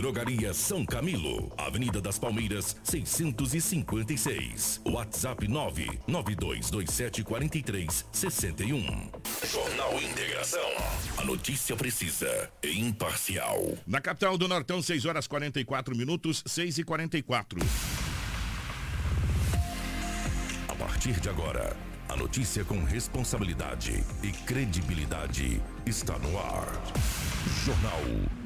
Drogaria São Camilo, Avenida das Palmeiras, 656. WhatsApp 992274361. Jornal Integração. A notícia precisa e imparcial. Na capital do Nortão, 6 horas 44 minutos, 6 e 44. A partir de agora, a notícia com responsabilidade e credibilidade está no ar. Jornal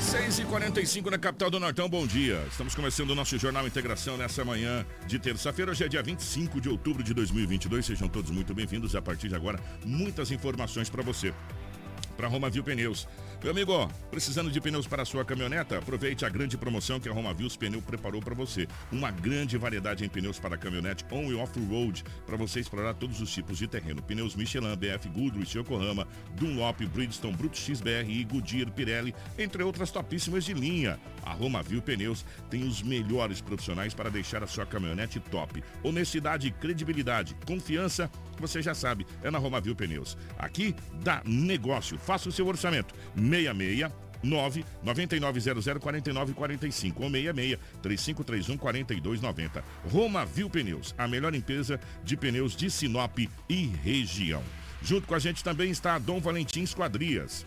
6h45 na capital do Nortão, bom dia. Estamos começando o nosso Jornal Integração nessa manhã de terça-feira. Hoje é dia 25 de outubro de 2022. Sejam todos muito bem-vindos. A partir de agora, muitas informações para você. Para Roma Viu Pneus. Meu amigo, precisando de pneus para sua caminhoneta? Aproveite a grande promoção que a Roma Vios Pneu preparou para você. Uma grande variedade em pneus para caminhonete on e off-road para você explorar todos os tipos de terreno. Pneus Michelin, BF Goodrich, Yokohama, Dunlop, Bridgestone, Brutus XBR, Goodyear, Pirelli, entre outras topíssimas de linha. A Roma Viu Pneus tem os melhores profissionais para deixar a sua caminhonete top. Honestidade, credibilidade, confiança, você já sabe, é na Roma Viu Pneus. Aqui dá negócio. Faça o seu orçamento. 66 9 9900 4945 ou 66 3531 4290. Roma Viu Pneus, a melhor empresa de pneus de Sinop e região. Junto com a gente também está a Dom Valentim Esquadrias.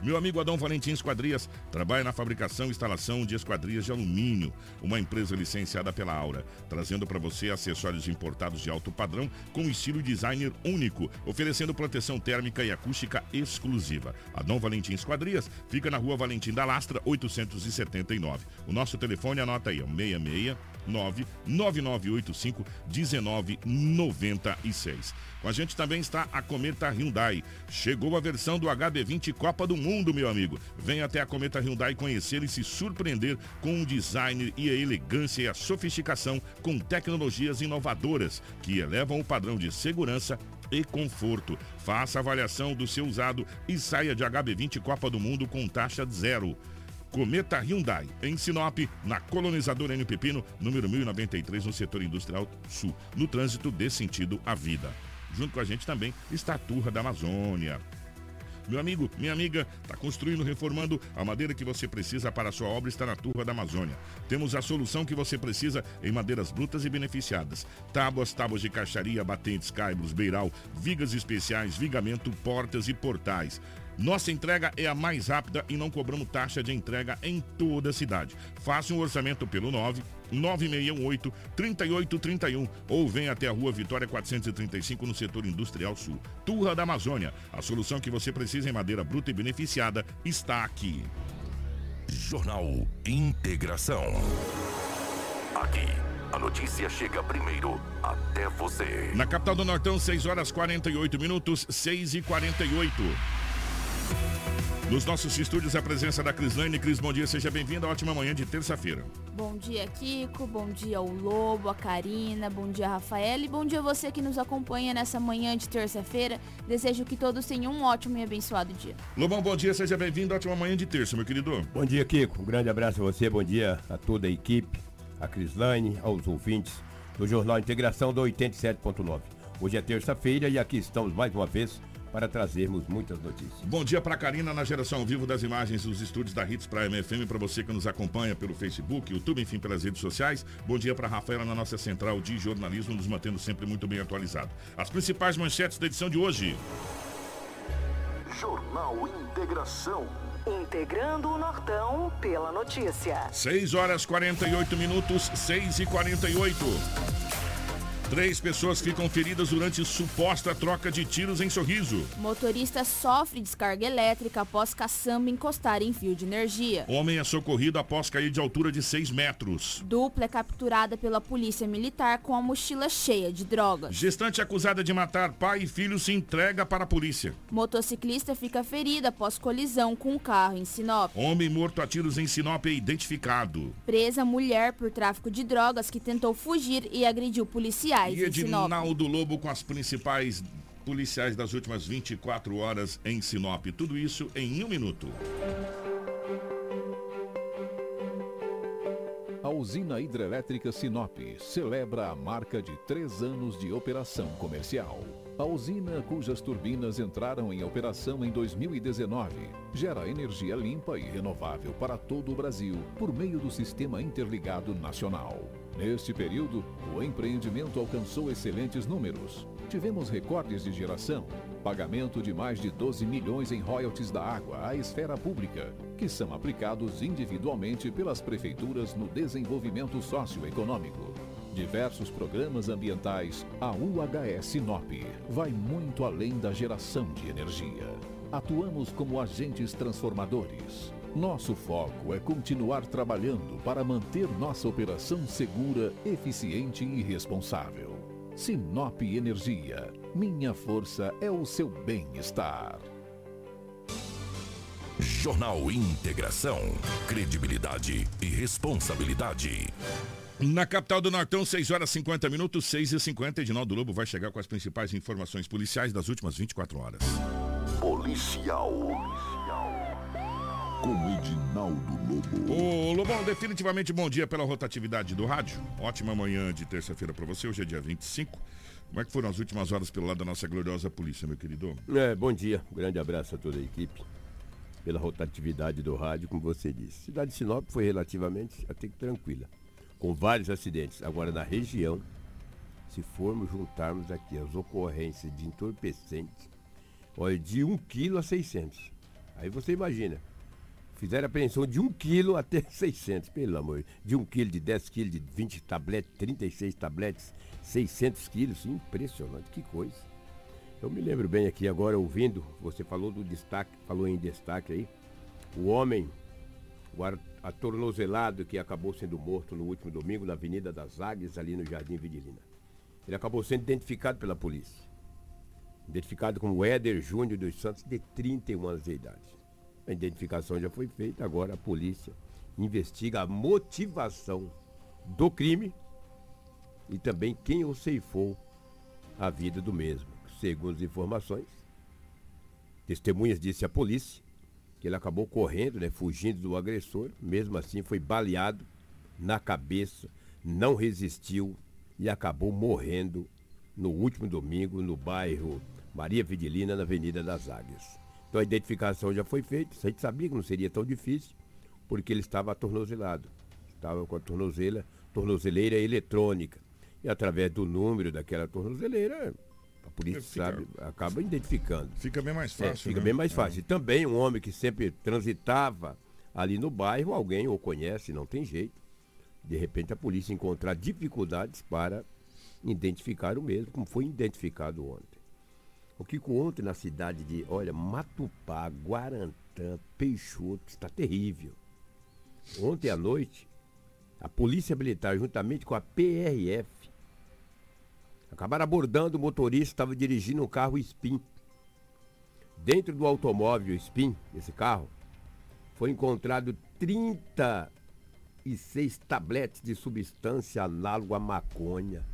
Meu amigo Adão Valentim Esquadrias trabalha na fabricação e instalação de esquadrias de alumínio, uma empresa licenciada pela Aura, trazendo para você acessórios importados de alto padrão com estilo designer único, oferecendo proteção térmica e acústica exclusiva. Adão Valentim Esquadrias fica na rua Valentim da Lastra, 879. O nosso telefone anota aí, é 66 99985 1996. Com a gente também está a Cometa Hyundai. Chegou a versão do HB20 Copa do Mundo, meu amigo. Venha até a Cometa Hyundai conhecer e se surpreender com o design e a elegância e a sofisticação com tecnologias inovadoras que elevam o padrão de segurança e conforto. Faça avaliação do seu usado e saia de HB20 Copa do Mundo com taxa zero. Cometa Hyundai, em Sinop, na colonizadora N Pepino, número 1093, no setor industrial sul. No trânsito, dê sentido à vida. Junto com a gente também está a Turra da Amazônia. Meu amigo, minha amiga, está construindo, reformando a madeira que você precisa para a sua obra está na Turra da Amazônia. Temos a solução que você precisa em madeiras brutas e beneficiadas. Tábuas, tábuas de caixaria, batentes, caibros, beiral, vigas especiais, vigamento, portas e portais. Nossa entrega é a mais rápida e não cobramos taxa de entrega em toda a cidade. Faça um orçamento pelo 9 9618 3831 ou venha até a Rua Vitória 435 no setor industrial sul. Turra da Amazônia. A solução que você precisa em madeira bruta e beneficiada está aqui. Jornal Integração. Aqui, a notícia chega primeiro até você. Na capital do Nortão, 6 horas 48 minutos, 6 e 48. Nos nossos estúdios, a presença da Crislane. Cris, bom dia, seja bem-vinda. Ótima manhã de terça-feira. Bom dia, Kiko. Bom dia, o Lobo, a Karina. Bom dia, Rafael. E bom dia você que nos acompanha nessa manhã de terça-feira. Desejo que todos tenham um ótimo e abençoado dia. Lobão, bom dia, seja bem-vindo. Ótima manhã de terça, meu querido. Bom dia, Kiko. Um grande abraço a você. Bom dia a toda a equipe, a Crislane, aos ouvintes do Jornal Integração do 87.9. Hoje é terça-feira e aqui estamos mais uma vez para trazermos muitas notícias. Bom dia para Karina na geração ao vivo das imagens dos estúdios da Hits Prime FM, para você que nos acompanha pelo Facebook, YouTube, enfim, pelas redes sociais. Bom dia para Rafaela na nossa central de jornalismo, nos mantendo sempre muito bem atualizado. As principais manchetes da edição de hoje. Jornal Integração. Integrando o Nortão pela notícia. 6 horas 48 minutos, 6 e 48. Três pessoas ficam feridas durante suposta troca de tiros em Sorriso. Motorista sofre descarga elétrica após caçamba encostar em fio de energia. Homem é socorrido após cair de altura de 6 metros. Dupla é capturada pela polícia militar com a mochila cheia de drogas. Gestante acusada de matar pai e filho se entrega para a polícia. Motociclista fica ferida após colisão com um carro em Sinop. Homem morto a tiros em Sinop é identificado. Presa mulher por tráfico de drogas que tentou fugir e agrediu policiais E em Sinop. Edinaldo Lobo com as principais policiais das últimas 24 horas em Sinop. Tudo isso em um minuto. A usina hidrelétrica Sinop celebra a marca de três anos de operação comercial. A usina, cujas turbinas entraram em operação em 2019, gera energia limpa e renovável para todo o Brasil por meio do Sistema Interligado Nacional. Neste período, o empreendimento alcançou excelentes números. Tivemos recordes de geração, pagamento de mais de 12 milhões em royalties da água à esfera pública, que são aplicados individualmente pelas prefeituras no desenvolvimento socioeconômico. Diversos programas ambientais, a UHS Sinop vai muito além da geração de energia. Atuamos como agentes transformadores. Nosso foco é continuar trabalhando para manter nossa operação segura, eficiente e responsável. Sinop Energia. Minha força é o seu bem-estar. Jornal Integração. Credibilidade e responsabilidade. Na capital do Nortão, 6 horas 50 minutos, 6 e 50 Edinaldo Lobo vai chegar com as principais informações policiais das últimas 24 horas. Policial. Com Edinaldo Lobo. Ô Lobão, definitivamente bom dia pela rotatividade do rádio. Ótima manhã de terça-feira para você, hoje é dia 25. Como é que foram as últimas horas pelo lado da nossa gloriosa polícia, meu querido? É, bom dia, um grande abraço a toda a equipe. Pela rotatividade do rádio, como você disse. Cidade de Sinop foi relativamente até que tranquila com vários acidentes. Agora, na região, se formos juntarmos aqui as ocorrências de entorpecentes, olha, de 1 kg a 600. Aí você imagina, fizeram apreensão de 1 kg até 600, pelo amor. De 1 kg, de 10 kg, de 20 tabletes, 36 tabletes, 600 quilos. Impressionante, que coisa. Eu me lembro bem aqui agora, ouvindo, você falou do destaque, falou em destaque aí, o homem, o atornozelado que acabou sendo morto no último domingo na Avenida das Águias, ali no Jardim Vidilina. Ele acabou sendo identificado pela polícia. Identificado como Éder Júnior dos Santos, de 31 anos de idade. A identificação já foi feita, agora a polícia investiga a motivação do crime e também quem o ceifou a vida do mesmo. Segundo as informações, testemunhas disse à polícia que ele acabou correndo, né, fugindo do agressor, mesmo assim foi baleado na cabeça, não resistiu e acabou morrendo no último domingo no bairro Maria Vidilina, na Avenida das Águias. Então a identificação já foi feita, a gente sabia que não seria tão difícil, porque ele estava atornozelado. Estava com a tornozela, tornozeleira eletrônica. E através do número daquela tornozeleira, polícia fica, sabe, acaba identificando. Fica bem mais é, fácil. É, fica né? bem mais fácil. É. E também um homem que sempre transitava ali no bairro, alguém o conhece, não tem jeito. De repente a polícia encontrar dificuldades para identificar o mesmo, como foi identificado ontem. O que ontem na cidade de, olha, Matupá, Guarantã, Peixoto, está terrível. Ontem à noite, a Polícia Militar, juntamente com a PRF, Acabaram abordando o motorista, estava dirigindo um carro Spin. Dentro do automóvel Spin, esse carro, foi encontrado 36 tabletes de substância análoga à maconha.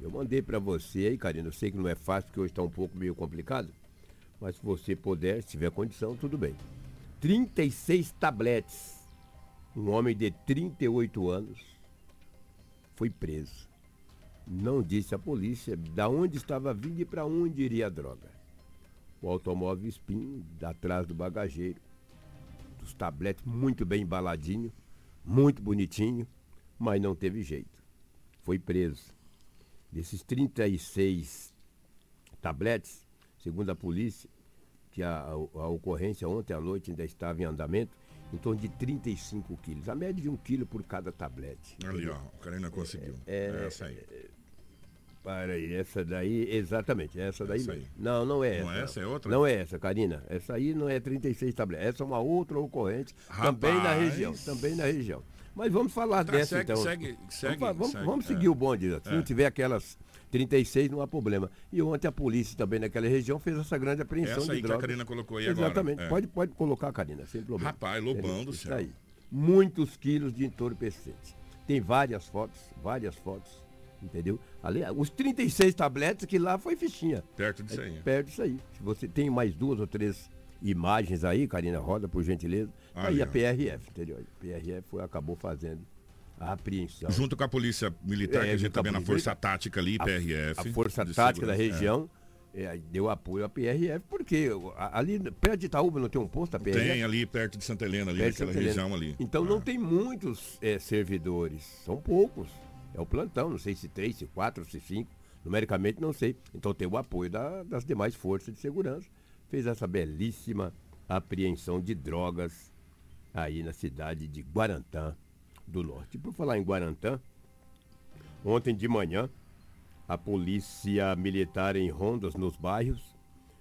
Eu mandei para você aí, Karina. Eu sei que não é fácil, porque hoje está um pouco meio complicado. Mas se você puder, se tiver condição, tudo bem. 36 tabletes. Um homem de 38 anos foi preso não disse à polícia da onde estava vindo e para onde iria a droga. O automóvel Spin, atrás do bagageiro, dos tabletes muito bem embaladinho, muito bonitinho, mas não teve jeito. Foi preso. Desses 36 tabletes, segundo a polícia, que a, a, ocorrência ontem à noite ainda estava em andamento, em torno de 35 quilos. A média de um quilo por cada tablete. Ali, ó, o cara ainda conseguiu. É, é essa aí. É, para aí, essa daí, exatamente, essa daí. Essa não, não é não essa. Não é essa, é outra? Não é essa, Karina. Essa aí não é 36 tabletes. Essa é uma outra ocorrente, Rapaz. também na região. Também na região. Mas vamos falar tá, dessa segue, então. Segue, segue, vamos, vamos, segue, vamos é. seguir o bonde. Se é. não tiver aquelas 36, não há problema. E ontem a polícia também naquela região fez essa grande apreensão essa de drogas. que a Karina colocou aí Exatamente. agora. É. Pode, pode colocar, Karina, sem problema. Rapaz, lobão do céu. Aí. Muitos quilos de entorpecente. Tem várias fotos, várias fotos Entendeu? Ali, os 36 tabletes que lá foi fichinha. Perto disso aí. Perto disso aí. Se você tem mais duas ou três imagens aí, Karina Roda, por gentileza, tá aí a. PRF, entendeu? A PRF foi, acabou fazendo a apreensão. Junto com a polícia militar, É, que a gente junto com a tá vendo a polícia Força Tática ali, A- PRF. A Força Tática da segurança. região é, aí deu apoio à PRF, porque ali perto de Itaúba não tem um posto da É. PRF? Tem ali perto de Santa Helena, ali naquela região ali. Então Ah. não tem muitos é, servidores, são poucos. É o plantão, não sei se três, se quatro, se cinco, numericamente não sei. Então tem o apoio da- das demais forças de segurança. Fez essa belíssima apreensão de drogas aí na cidade de Guarantã do Norte. E por falar em Guarantã, ontem de manhã, a polícia militar em rondas nos bairros.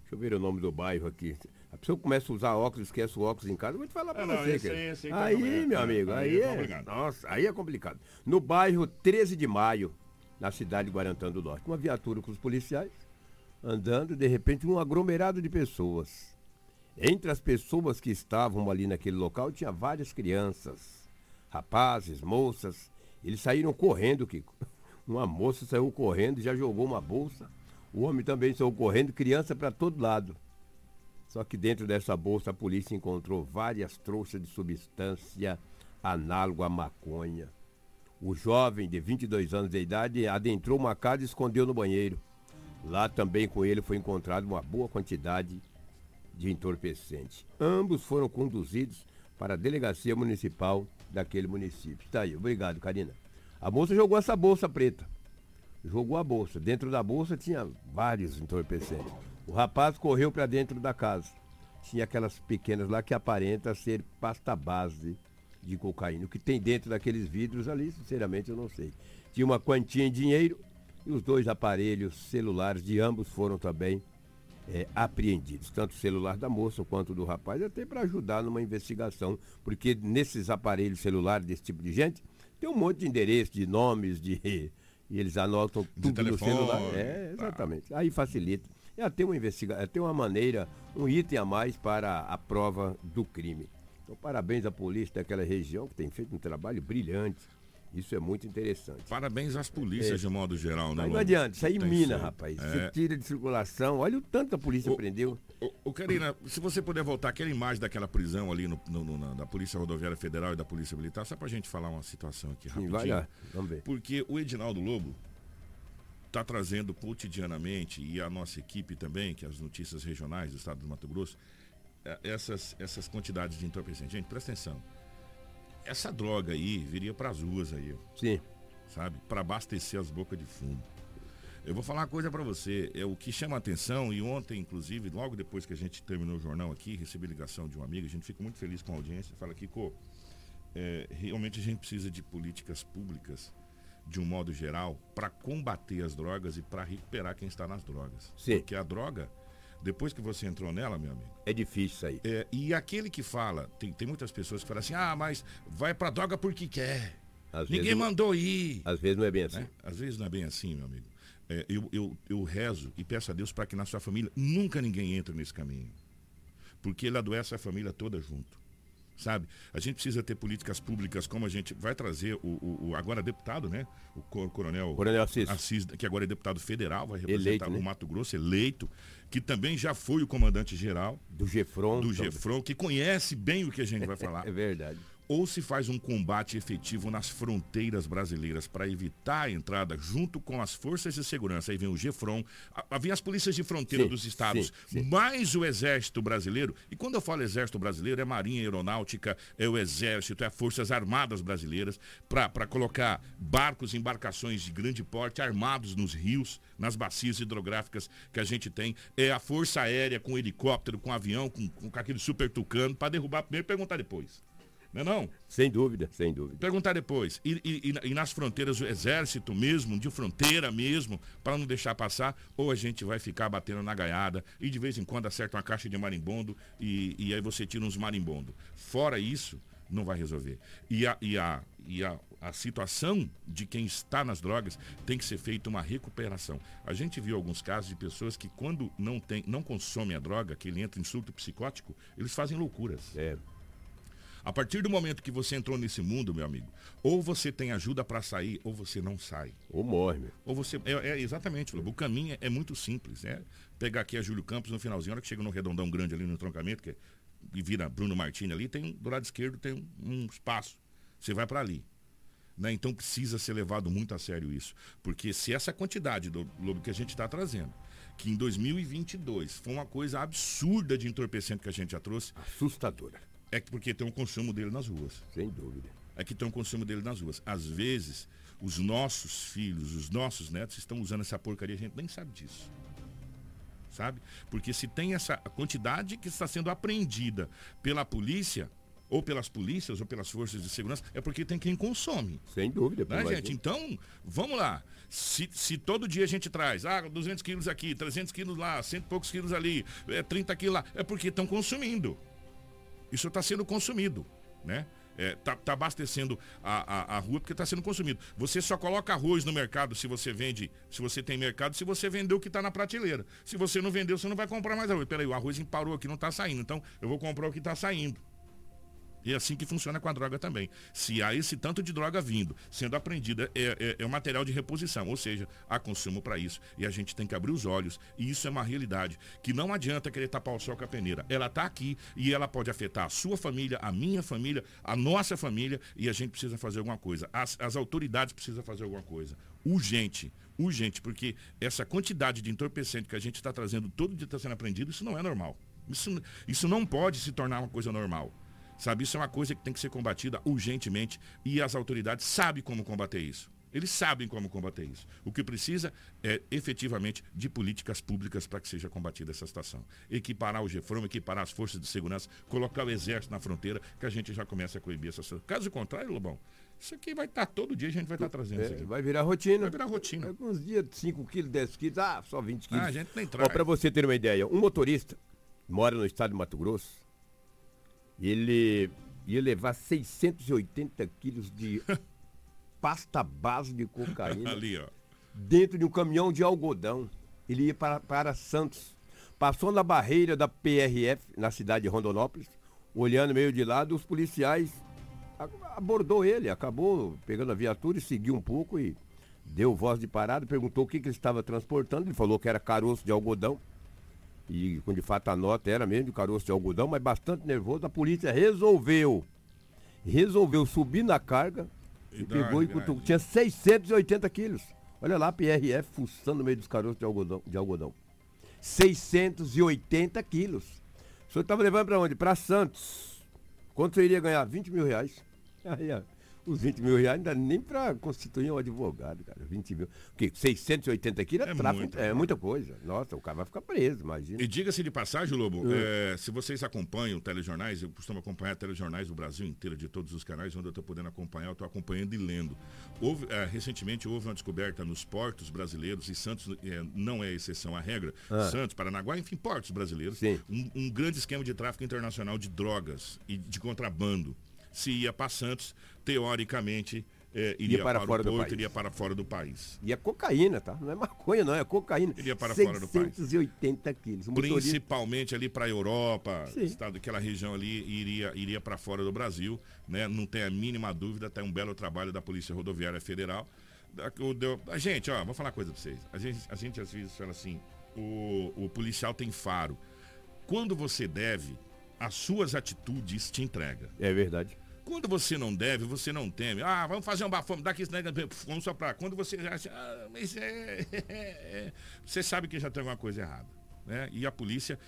Deixa eu ver o nome do bairro aqui. A pessoa começa a usar óculos, esquece o óculos em casa, eu vou te falar pra Ah, não, você. esse aí, esse aí aí, complicado. meu amigo, Aí aí, é é. Nossa, aí é complicado. No bairro 13 de maio, na cidade de Guarantã do Norte, uma viatura com os policiais andando, de repente, um aglomerado de pessoas. Entre as pessoas que estavam ali naquele local, tinha várias crianças, rapazes, moças. Eles saíram correndo, Kiko. Uma moça saiu correndo, já jogou uma bolsa. O homem também saiu correndo, criança para todo lado. Só que dentro dessa bolsa a polícia encontrou várias trouxas de substância análoga à maconha. O jovem de 22 anos de idade adentrou uma casa e escondeu no banheiro. Lá também com ele foi encontrado uma boa quantidade de entorpecente. Ambos foram conduzidos para a delegacia municipal daquele município. Está aí, obrigado, Karina. A moça jogou essa bolsa preta. Jogou a bolsa. Dentro da bolsa tinha vários entorpecentes. O rapaz correu para dentro da casa. Tinha aquelas pequenas lá que aparenta ser pasta base de cocaína. O que tem dentro daqueles vidros ali, sinceramente, eu não sei. Tinha uma quantia em dinheiro e os dois aparelhos celulares de ambos foram também é, apreendidos. Tanto o celular da moça quanto do rapaz, até para ajudar numa investigação. Porque nesses aparelhos celulares desse tipo de gente, tem um monte de endereço, de nomes, de. E eles anotam De tudo no telefone, celular. É, exatamente. Aí facilita. É até uma investigação, é até uma maneira, um item a mais para a prova do crime. Então, parabéns à polícia daquela região que tem feito um trabalho brilhante. Isso é muito interessante. Parabéns às polícias, de modo geral, né? Mas não adianta, isso aí Tem mina, rapaz. É. Você tira de circulação. Olha o tanto a polícia Ô, prendeu. Ô, ô, Karina, se você puder voltar aquela imagem daquela prisão ali no, no- no- na, da Polícia Rodoviária Federal e da Polícia Militar, só pra gente falar uma situação aqui Sim, rapidinho. vai lá. Vamos ver. Porque o Edinaldo Lobo está trazendo cotidianamente, e a nossa equipe também, que é as notícias regionais do estado do Mato Grosso, eh, essas, essas quantidades de entorpecente. Gente, presta atenção. Essa droga aí viria para as ruas aí, Sim. sabe? Para abastecer as bocas de fumo. Eu vou falar uma coisa para você, é o que chama a atenção, e ontem, inclusive, logo depois que a gente terminou o jornal aqui, recebi ligação de um amigo, a gente fica muito feliz com a audiência, fala aqui, Cô, é, realmente a gente precisa de políticas públicas, de um modo geral, para combater as drogas e para recuperar quem está nas drogas. Sim. Porque a droga, depois que você entrou nela, meu amigo, É difícil aí. é, e aquele que fala, tem, tem muitas pessoas que falam assim, ah, mas vai pra droga porque quer. Às Ninguém mandou ir. às vezes não é bem assim. Né? Às vezes não é bem assim, meu amigo. É, eu, eu, eu rezo e peço a Deus para que na sua família nunca ninguém entre nesse caminho. Porque ele adoece a família toda junto. Sabe? A gente precisa ter políticas públicas como a gente vai trazer o, o- o agora deputado, né? O cor- coronel, Coronel Assis. Assis, que agora é deputado federal, vai representar Eleito, né? o Mato Grosso, eleito, que também já foi o comandante geral Do Gefron. do também. Gefron, que conhece bem o que a gente vai falar É verdade. Ou se faz um combate efetivo nas fronteiras brasileiras para evitar a entrada junto com as forças de segurança. Aí vem o GEFRON, havia as polícias de fronteira Sim, dos estados, sim, sim. mais o Exército Brasileiro. E quando eu falo Exército Brasileiro, é Marinha Aeronáutica, é o Exército, é Forças Armadas Brasileiras, para colocar barcos, embarcações de grande porte armados nos rios, nas bacias hidrográficas que a gente tem. É a Força Aérea com helicóptero, com avião, com, com aquele super tucano, para derrubar primeiro e perguntar depois. Não é não? Sem dúvida, sem dúvida. Perguntar depois. E, e- e- nas fronteiras, o exército mesmo, de fronteira mesmo, para não deixar passar, ou a gente vai ficar batendo na gaiada e de vez em quando acerta uma caixa de marimbondo e, e aí você tira uns marimbondo. Fora isso, não vai resolver. E a, e a, e a, a situação de quem está nas drogas tem que ser feita uma recuperação. A gente viu alguns casos de pessoas que quando não, tem, não consomem a droga, que ele entra em surto psicótico, eles fazem loucuras. É. A partir do momento que você entrou nesse mundo, meu amigo, ou você tem ajuda para sair, ou você não sai. Ou morre, meu. Ou você. É, é exatamente. O caminho é, é muito simples. É pegar aqui a Júlio Campos no finalzinho, a hora que chega no redondão grande ali no troncamento, que é, e vira Bruno Martini ali, tem do lado esquerdo tem um, um espaço. Você vai para ali. Né? Então precisa ser levado muito a sério isso. Porque se essa quantidade do Lobo que a gente está trazendo, que em 2022 foi uma coisa absurda de entorpecente que a gente já trouxe, Assustadora. É que porque tem um consumo dele nas ruas. Sem dúvida. É que tem um consumo dele nas ruas. Às vezes, os nossos filhos, os nossos netos estão usando essa porcaria, a gente nem sabe disso. Sabe? Porque se tem essa quantidade que está sendo apreendida pela polícia, ou pelas polícias, ou pelas forças de segurança, é porque tem quem consome. Sem dúvida. Né, gente? Então, vamos lá. Se, se todo dia a gente traz, ah, 200 quilos aqui, 300 quilos lá, cento e poucos quilos ali, é, 30 quilos lá, é porque estão consumindo. Isso está sendo consumido, né? É, tá, tá abastecendo a, a, a rua porque está sendo consumido. Você só coloca arroz no mercado se você vende, se você tem mercado, se você vendeu o que está na prateleira. Se você não vendeu, você não vai comprar mais arroz. Peraí, o arroz parou aqui, não está saindo. Então, eu vou comprar o que está saindo. E é assim que funciona com a droga também. Se há esse tanto de droga vindo, sendo apreendida, é, é, é um material de reposição, ou seja, há consumo para isso. E a gente tem que abrir os olhos. E isso é uma realidade. Que não adianta querer tapar o sol com a peneira. Ela está aqui e ela pode afetar a sua família, a minha família, a nossa família. E a gente precisa fazer alguma coisa. As, as autoridades precisam fazer alguma coisa. Urgente. Urgente, porque essa quantidade de entorpecente que a gente está trazendo todo dia está sendo apreendido, isso não é normal. Isso, isso não pode se tornar uma coisa normal. Sabe, isso é uma coisa que tem que ser combatida urgentemente e as autoridades sabem como combater isso. Eles sabem como combater isso. O que precisa é efetivamente de políticas públicas para que seja combatida essa situação. Equiparar o GEFROM, equiparar as forças de segurança, colocar o exército na fronteira, que a gente já começa a coibir essa situação. Caso contrário, Lobão, isso aqui vai estar todo dia, a gente vai estar trazendo isso É, aqui. vai virar rotina. Vai virar rotina. Alguns dias 5 quilos, 10 quilos, ah, só 20 quilos. Ah, a gente nem traz. Ó, pra você ter uma ideia, um motorista mora no estado de Mato Grosso, ele ia levar 680 quilos de pasta base de cocaína Ali, ó. dentro de um caminhão de algodão. Ele ia para, para Santos. Passou na barreira da PRF, na cidade de Rondonópolis, olhando meio de lado, os policiais abordou ele, acabou pegando a viatura e seguiu um pouco e deu voz de parada, perguntou o que, que ele estava transportando. Ele falou que era caroço de algodão. E com de fato a nota era mesmo de caroço de algodão, mas bastante nervoso. A polícia resolveu, resolveu subir na carga E e, pegou e cutucou. Tinha 680 quilos. Olha lá, PRF fuçando no meio dos caroços de algodão. De algodão. 680 quilos. O senhor estava levando para onde? Para Santos. Quanto você iria ganhar? 20 mil reais. Aí, ó, os 20 mil reais dá nem para constituir um advogado, cara. 20 mil. O quê? 680 quilos é, É tráfico. muito, é muita coisa. Nossa, o cara vai ficar preso, imagina. E diga-se de passagem, Lobo, é, se vocês acompanham telejornais, eu costumo acompanhar telejornais do Brasil inteiro, de todos os canais onde eu estou podendo acompanhar, eu estou acompanhando e lendo. Houve, é, recentemente houve uma descoberta nos portos brasileiros, e Santos é, não é exceção à regra, Santos, Paranaguá, enfim, portos brasileiros, um, um grande esquema de tráfico internacional de drogas e de contrabando. Se ia para Santos, teoricamente, é, iria para para, fora o do porto, país. iria para fora do país. E é cocaína, tá? Não é maconha, não, é cocaína. Iria para fora do país. 680 quilos. Principalmente ali para a Europa, Sim. estado, aquela região ali iria, iria para fora do Brasil, né? Não tem a mínima dúvida, tem um belo trabalho da Polícia Rodoviária Federal. A gente, ó, vou falar uma coisa para vocês. A gente, a gente às vezes fala assim, o, o policial tem faro. Quando você deve, as suas atitudes te entregam. É verdade. Quando você não deve, você não teme. Ah, vamos fazer um bafome, dá aqui vamos soprar. Quando você já acha, ah, mas é, é, Você sabe que já tem alguma coisa errada. Né? E a polícia,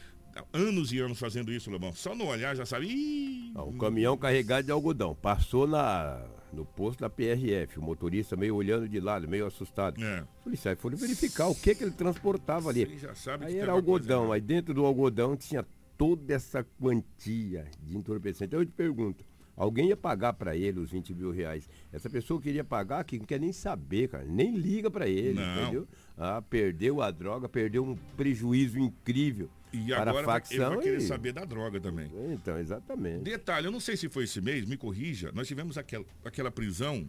anos e anos fazendo isso, Lobão. Só no olhar já sabe. Ih, caminhão carregado de algodão passou na, no posto da PRF. O motorista meio olhando de lado, meio assustado. É. Os policiais foram verificar o que, que ele transportava ali. Você já sabe que Aí tem era algodão, aí dentro do algodão tinha toda essa quantia de entorpecente. Então eu te pergunto, alguém ia pagar para ele os 20 mil reais? Essa pessoa queria pagar, que não quer nem saber, cara, nem liga para ele, Não. entendeu? Ah, perdeu a droga, perdeu um prejuízo incrível E para agora a facção. vai querer e- saber da droga também. Então, exatamente. Detalhe, eu não sei se foi esse mês, me corrija. Nós tivemos aquela, aquela prisão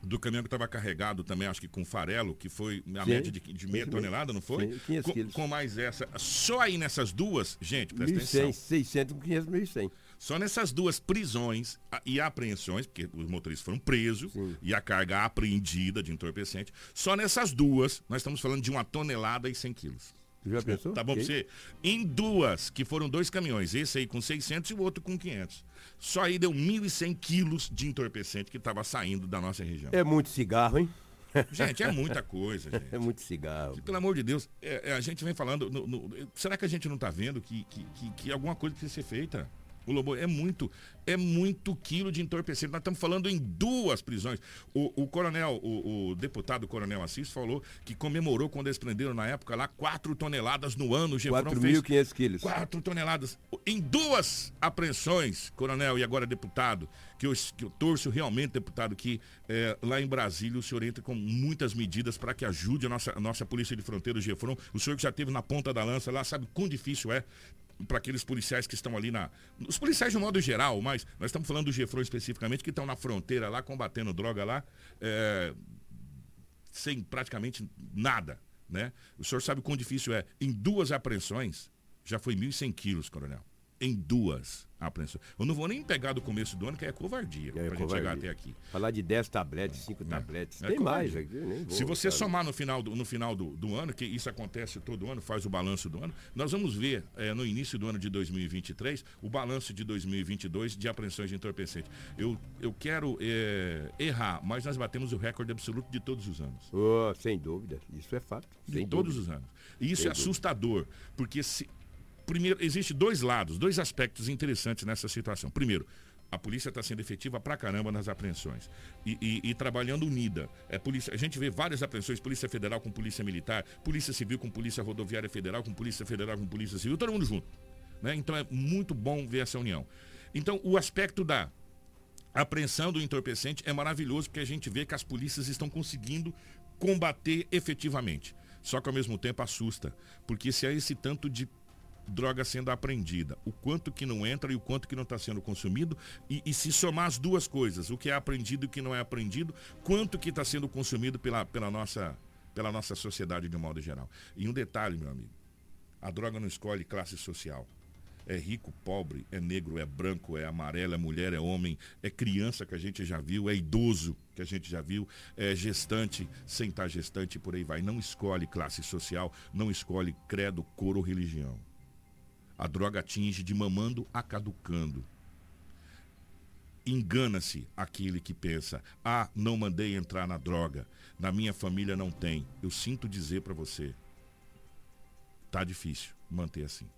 do caminhão que estava carregado também, acho que com farelo, que foi a Sim, média de, de meia esse tonelada, não foi? Sim, 500 com, quilos. com mais essa. Só aí nessas duas, gente, presta 1.100, atenção. 600, 500, 1.100. Só nessas duas prisões e apreensões, porque os motoristas foram presos e a carga apreendida de entorpecente, só nessas duas nós estamos falando de uma tonelada e 100 quilos. Já pensou? Tá bom pra Ok. você? Em duas, que foram dois caminhões, esse aí com 600 e o outro com 500. Só aí deu 1.100 quilos de entorpecente que estava saindo da nossa região. É muito cigarro, hein? Gente, é muita coisa, gente. É muito cigarro. Pelo amor de Deus, é, é, a gente vem falando. no- no- será que a gente não está vendo que, que, que, que alguma coisa precisa ser feita? O Lobo é muito, é muito quilo de entorpecente. Nós estamos falando em duas prisões. O, o coronel, o, o deputado coronel Assis falou que comemorou quando eles prenderam na época lá 4 toneladas no ano. O Gefron fez 4.500 quilos. 4 toneladas. Em duas apreensões, coronel e agora deputado, que eu, que eu torço realmente, deputado, que eh, lá em Brasília o senhor entra com muitas medidas para que ajude a nossa, a nossa Polícia de Fronteira, o Gefron. O senhor que já esteve na ponta da lança lá, sabe quão difícil é para aqueles policiais que estão ali na. Os policiais de um modo geral, mas nós estamos falando do Gefron especificamente, que estão na fronteira lá, combatendo droga lá. eh, sem praticamente nada, né? O senhor sabe o quão difícil é. Em duas apreensões, já foi 1.100 quilos, coronel. Em duas apreensões. Eu não vou nem pegar do começo do ano, que é covardia, É, pra gente covardia. chegar até aqui. Falar de 10 tabletes, 5 tabletes. É Tem mais aqui, nem vou, Se você sabe? somar no final, do, no final do, do ano, que isso acontece todo ano, faz o balanço do ano, nós vamos ver eh, no início do ano de 2023 o balanço de 2022 de apreensões de entorpecente. Eu, eu quero eh, errar, mas nós batemos o recorde absoluto de todos os anos. Oh, sem dúvida. Isso é fato. de Sem todos dúvida. os anos. E isso Sem é dúvida. assustador, porque se primeiro existe dois lados, dois aspectos interessantes nessa situação. Primeiro, a polícia está sendo efetiva pra caramba nas apreensões e, e- e trabalhando unida. É polícia, a gente vê várias apreensões, polícia federal com polícia militar, polícia civil com polícia rodoviária federal, com polícia federal com polícia civil, todo mundo junto. né? Então é muito bom ver essa união. Então o aspecto da apreensão do entorpecente é maravilhoso porque a gente vê que as polícias estão conseguindo combater efetivamente. Só que ao mesmo tempo assusta, porque se há esse tanto de droga sendo apreendida, o quanto que não entra e o quanto que não está sendo consumido, e, e se somar as duas coisas, o que é apreendido e o que não é apreendido, quanto que está sendo consumido pela, pela, nossa, pela nossa sociedade de um modo geral. E um detalhe, meu amigo, a droga não escolhe classe social. É rico, pobre, é negro, é branco, é amarelo, é mulher, é homem, é criança que a gente já viu, é idoso que a gente já viu, é gestante, sem estar gestante e por aí vai. Não escolhe classe social, não escolhe credo, cor ou religião. A droga atinge de mamando a caducando. Engana-se aquele que pensa: ah, não mandei entrar na droga, na minha família não tem. Eu sinto dizer para você, tá difícil manter assim,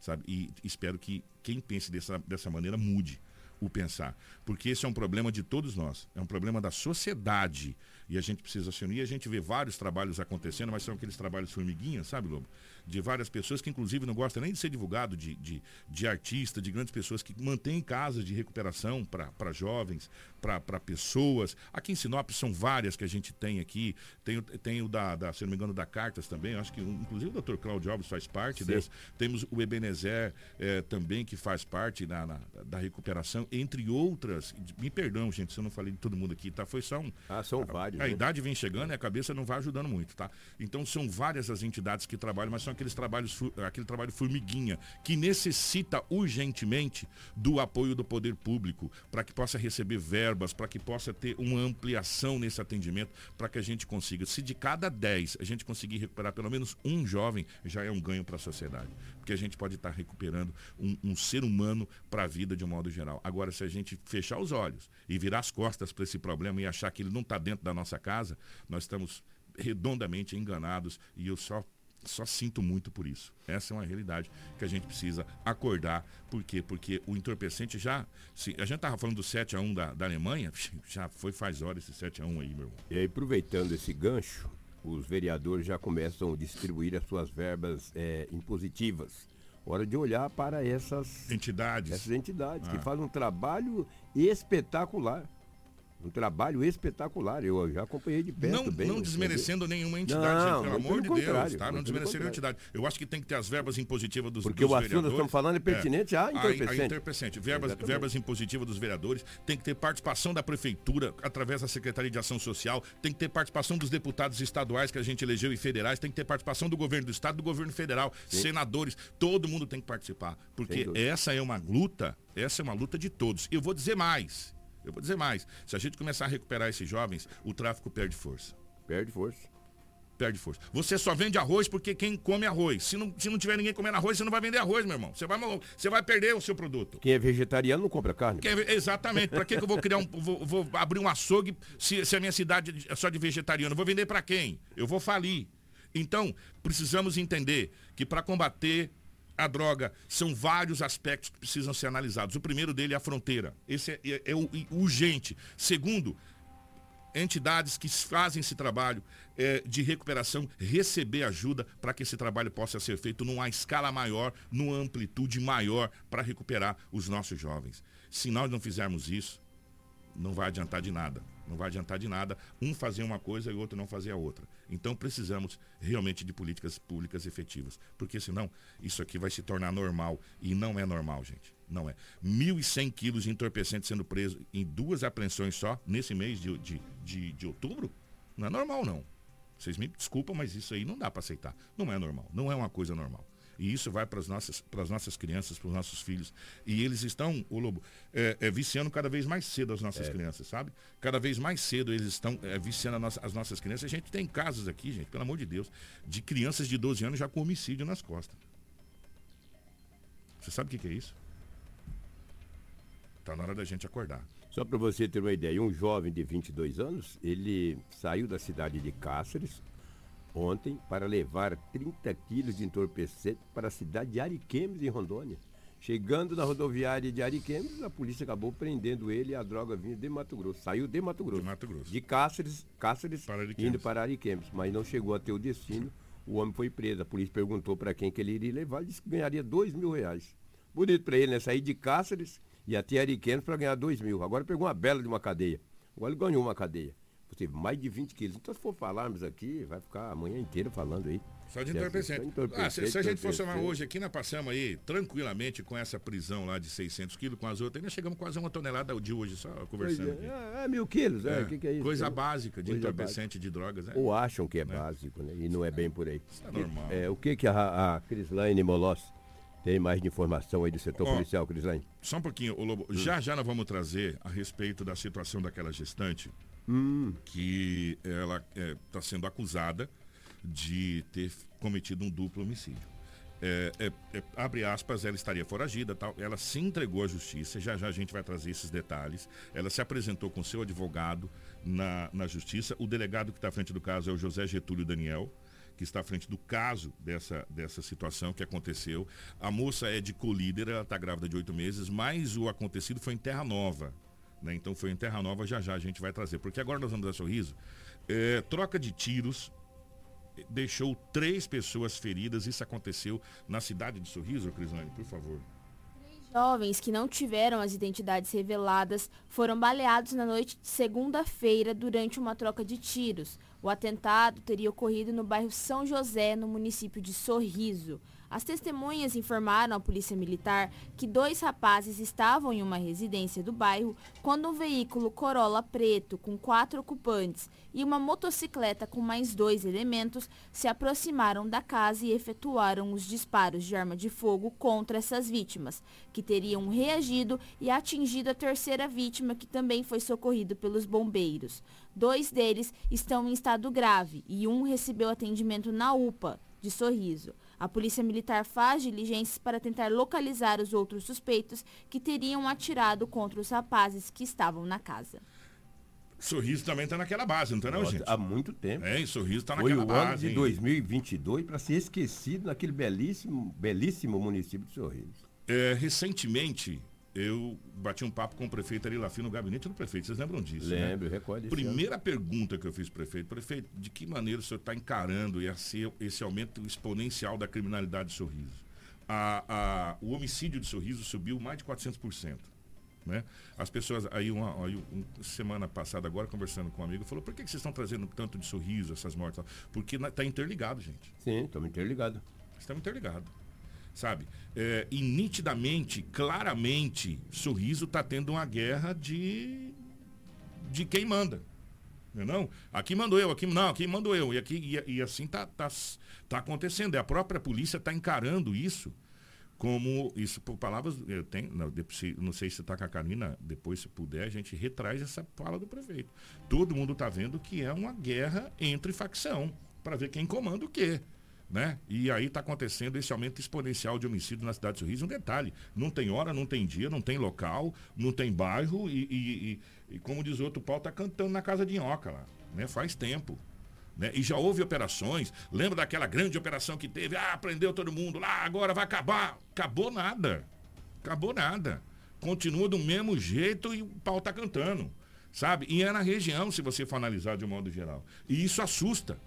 sabe? E espero que quem pense dessa, dessa maneira mude o pensar, porque esse é um problema de todos nós, é um problema da sociedade e a gente precisa se unir. A gente vê vários trabalhos acontecendo, mas são aqueles trabalhos formiguinhas, sabe, Lobo? De várias pessoas que, inclusive, não gostam nem de ser divulgado, de, de, de artista, de grandes pessoas que mantêm casas de recuperação para jovens, para pessoas. Aqui em Sinop são várias que a gente tem aqui. Tem, o- tem o da, da, se não me engano, da Cartas também. Acho que, inclusive, o Dr. Cláudio Alves faz parte Sim. dessa. Temos o Ebenezer eh, também, que faz parte na, na- da recuperação, entre outras. Me perdão, gente, se eu não falei de todo mundo aqui, tá? Foi só um. Ah, são vários. A né? idade vem chegando e a cabeça não vai ajudando muito, tá? Então são várias as entidades que trabalham, mas são aqueles trabalhos, aquele trabalho formiguinha, que necessita urgentemente do apoio do poder público, para que possa receber verbas, para que possa ter uma ampliação nesse atendimento, para que a gente consiga. Se de cada 10 a gente conseguir recuperar pelo menos um jovem, já é um ganho para a sociedade. Porque a gente pode estar recuperando um, um ser humano para a vida de um modo geral. Agora, se a gente fechar os olhos e virar as costas para esse problema e achar que ele não está dentro da nossa casa, nós estamos redondamente enganados e eu só só sinto muito por isso. Essa é uma realidade que a gente precisa acordar. Por quê? Porque o entorpecente já. Se, a gente estava falando do 7 a 1 da, da Alemanha, já foi faz horas esse 7 a 1 aí, meu irmão. E aí, aproveitando esse gancho, os vereadores já começam a distribuir as suas verbas eh, impositivas. Hora de olhar para essas, Entidades. essas entidades que Ah. fazem um trabalho espetacular. Um trabalho espetacular. Eu já acompanhei de perto não, bem. Não desmerecendo nenhuma entidade, não, gente, pelo amor de Deus, tá? Não desmerecendo a entidade. Eu acho que tem que ter as verbas impositivas dos Porque dos o assunto que estamos falando é pertinente é, a entorpecente. A, a entorpecente. Verbas, verbas impositivas dos vereadores, tem que ter participação da prefeitura através da Secretaria de Ação Social, tem que ter participação dos deputados estaduais que a gente elegeu e federais, tem que ter participação do governo do estado, do governo federal, Sim. senadores, todo mundo tem que participar, porque essa é uma luta, essa é uma luta de todos. Eu vou dizer mais. Eu vou dizer mais. Se a gente começar a recuperar esses jovens, o tráfico perde força. Perde força. Perde força. Você só vende arroz porque quem come arroz. Se não, se não tiver ninguém comendo arroz, você não vai vender arroz, meu irmão. Você vai, você vai perder o seu produto. Quem é vegetariano não compra carne. É, exatamente. Para que, que eu vou criar um. Vou, vou abrir um açougue se, se, a minha cidade é só de vegetariano? Eu vou vender para quem? Eu vou falir. Então, precisamos entender que para combater a droga, são vários aspectos que precisam ser analisados. O primeiro dele é a fronteira. Esse é, é, é urgente. Segundo, entidades que fazem esse trabalho é, de recuperação receber ajuda para que esse trabalho possa ser feito numa escala maior, numa amplitude maior para recuperar os nossos jovens. Se nós não fizermos isso, não vai adiantar de nada. Não vai adiantar de nada um fazer uma coisa e o outro não fazer a outra. Então precisamos realmente de políticas públicas efetivas, porque senão isso aqui vai se tornar normal e não é normal, gente. Não é. 1.100 quilos de entorpecente sendo preso em duas apreensões só nesse mês de, de, de, de outubro, não é normal não. Vocês me desculpam, mas isso aí não dá para aceitar. Não é normal, não é uma coisa normal. E isso vai para as nossas, nossas crianças, para os nossos filhos. E eles estão, o Lobo, é, é, viciando cada vez mais cedo as nossas é. crianças, sabe? Cada vez mais cedo eles estão é, viciando nossa, as nossas crianças. A gente tem casos aqui, gente, pelo amor de Deus, de crianças de 12 anos já com homicídio nas costas. Você sabe o que, que é isso? Está na hora da gente acordar. Só para você ter uma ideia, um jovem de 22 anos, ele saiu da cidade de Cáceres, ontem para levar 30 quilos de entorpecente para a cidade de Ariquemes, em Rondônia. Chegando na rodoviária de Ariquemes, a polícia acabou prendendo ele e a droga vinha de Mato Grosso. Saiu de Mato Grosso. De Mato Grosso. De Cáceres, Cáceres para indo para Ariquemes, mas não chegou até o destino. O homem foi preso. A polícia perguntou para quem que ele iria levar. Ele disse que ganharia dois mil reais. Bonito para ele, né? Sair de Cáceres e até Ariquemes para ganhar dois mil. Agora pegou uma bela de uma cadeia. Agora ele ganhou uma cadeia teve mais de 20 quilos. Então, se for falarmos aqui, vai ficar a manhã inteira falando aí. Só de entorpecente. Ah, se, se, a gente for somar hoje aqui, nós passamos aí tranquilamente com essa prisão lá de 600 quilos, com as outras, ainda chegamos quase a uma tonelada de hoje, só conversando. É, é, mil quilos, é. é. Que, que é isso? Coisa é, básica de entorpecente de drogas, né? Ou acham que é né? básico, né? E não é bem por aí. Isso é normal. É, o que, que a, a Crislaine Molossi tem mais de informação aí do setor Ó, policial, Crislaine? Só um pouquinho, Lobo. Hum. Já já nós vamos trazer a respeito da situação daquela gestante hum. que ela está é, tá sendo acusada de ter cometido um duplo homicídio. É, é, é, abre aspas, ela estaria foragida, tal. Ela se entregou à justiça. Já já a gente vai trazer esses detalhes. Ela se apresentou com seu advogado na, na justiça. O delegado que está à frente do caso é o José Getúlio Daniel, que está à frente do caso dessa, dessa situação que aconteceu. A moça é de colíder, ela está grávida de oito meses, mas o acontecido foi em Terra Nova, né? Então foi em Terra Nova, já já a gente vai trazer. Porque agora nós vamos dar sorriso. É, troca de tiros deixou três pessoas feridas. Isso aconteceu na cidade de Sorriso, Crislane, por favor. Jovens que não tiveram as identidades reveladas foram baleados na noite de segunda-feira durante uma troca de tiros. O atentado teria ocorrido no bairro São José, no município de Sorriso. As testemunhas informaram à polícia militar que dois rapazes estavam em uma residência do bairro quando um veículo Corolla preto com quatro ocupantes e uma motocicleta com mais dois elementos se aproximaram da casa e efetuaram os disparos de arma de fogo contra essas vítimas, que teriam reagido e atingido a terceira vítima que também foi socorrido pelos bombeiros. Dois deles estão em estado grave e um recebeu atendimento na UPA de Sorriso. A Polícia Militar faz diligências para tentar localizar os outros suspeitos que teriam atirado contra os rapazes que estavam na casa. Sorriso também está naquela base, não está não, gente? Há muito tempo. É, Sorriso está naquela base. Foi o ano de hein? 2022 para ser esquecido naquele belíssimo, belíssimo município de Sorriso. É, recentemente, eu bati um papo com o prefeito Ari Lafim no gabinete do prefeito. Vocês lembram disso? Né? Lembro, né? recorde. Primeira ano. pergunta que eu fiz prefeito: prefeito, de que maneira o senhor está encarando esse, esse aumento exponencial da criminalidade de sorriso? A, a, o homicídio de sorriso subiu mais de 400%. Né? As pessoas, aí, uma, aí uma semana passada, agora, conversando com um amigo, falou: por que, que vocês estão trazendo tanto de sorriso, essas mortes? Porque está interligado, gente. Sim, estamos interligados. Estamos interligados. Sabe? É, e nitidamente, claramente, Sorriso está tendo uma guerra de, de quem manda. Não, é não? Aqui mandou eu, aqui não, aqui mandou eu. E, aqui, e, e assim está tá, tá acontecendo. E a própria polícia está encarando isso como isso por palavras eu tenho não, não sei se está com a Carolina depois se puder a gente retraz essa fala do prefeito todo mundo está vendo que é uma guerra entre facção para ver quem comanda o quê né? E aí está acontecendo esse aumento exponencial de homicídio na cidade de Sorriso. Um detalhe, não tem hora, não tem dia, não tem local, não tem bairro e, e, e, e como diz o outro, pau está cantando na casa de Inhoca lá, né? Faz tempo. Né? E já houve operações. Lembra daquela grande operação que teve? Ah, prendeu todo mundo lá, agora vai acabar. Acabou nada. Acabou nada. Continua do mesmo jeito e o pau está cantando. Sabe? E é na região, se você for analisar de um modo geral. E isso assusta.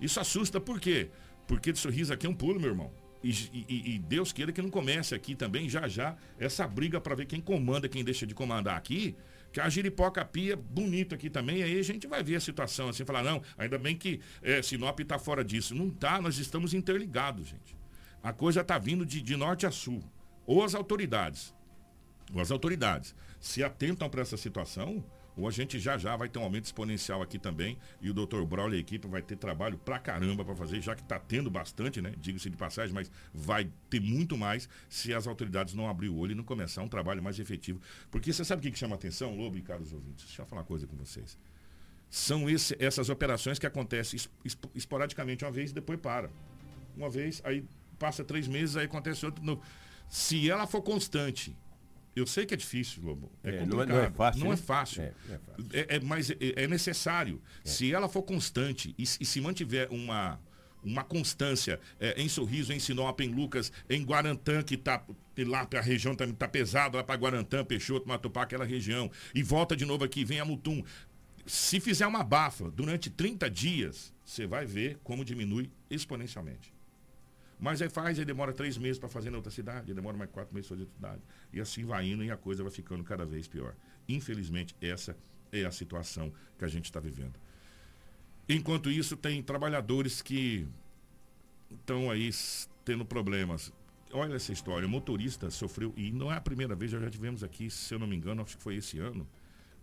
Isso assusta por quê? Porque de sorriso aqui é um pulo, meu irmão. E, e, e, Deus queira que não comece aqui também, já já, essa briga para ver quem comanda, quem deixa de comandar aqui, que a giripoca pia bonito aqui também, aí a gente vai ver a situação assim, falar, não, ainda bem que é, Sinop está fora disso. Não está, nós estamos interligados, gente. A coisa está vindo de, de norte a sul. Ou as autoridades, ou as autoridades se atentam para essa situação, ou a gente já já vai ter um aumento exponencial aqui também. E o Dr. Braulio e a equipe vai ter trabalho pra caramba para fazer, já que está tendo bastante, né? Diga-se de passagem, mas vai ter muito mais se as autoridades não abrir o olho e não começar um trabalho mais efetivo. Porque você sabe o que, que chama atenção, Lobo e caros ouvintes? Deixa eu falar uma coisa com vocês. São esse, essas operações que acontecem esporadicamente uma vez e depois para. Uma vez, aí passa três meses, aí acontece outro novo. Se ela for constante eu sei que é difícil, Lobo. É, é, não, é, não, é fácil. Não é né? fácil. É, é, fácil. é, é mas é, necessário. Se ela for constante e, e, se mantiver uma, uma constância em Sorriso, em Sinop, em Lucas, em Guarantã, que está lá para a região também está pesado, lá para Guarantã, Peixoto, Matupá, aquela região, e volta de novo aqui, vem a Mutum. Se fizer uma bafa durante 30 dias, você vai ver como diminui exponencialmente. Mas aí faz, aí demora três meses para fazer na outra cidade, aí demora mais quatro meses para fazer outra cidade. E assim vai indo e a coisa vai ficando cada vez pior. Infelizmente, essa é a situação que a gente está vivendo. Enquanto isso, tem trabalhadores que estão aí tendo problemas. Olha essa história, o motorista sofreu, e não é a primeira vez, já tivemos aqui, se eu não me engano, acho que foi esse ano,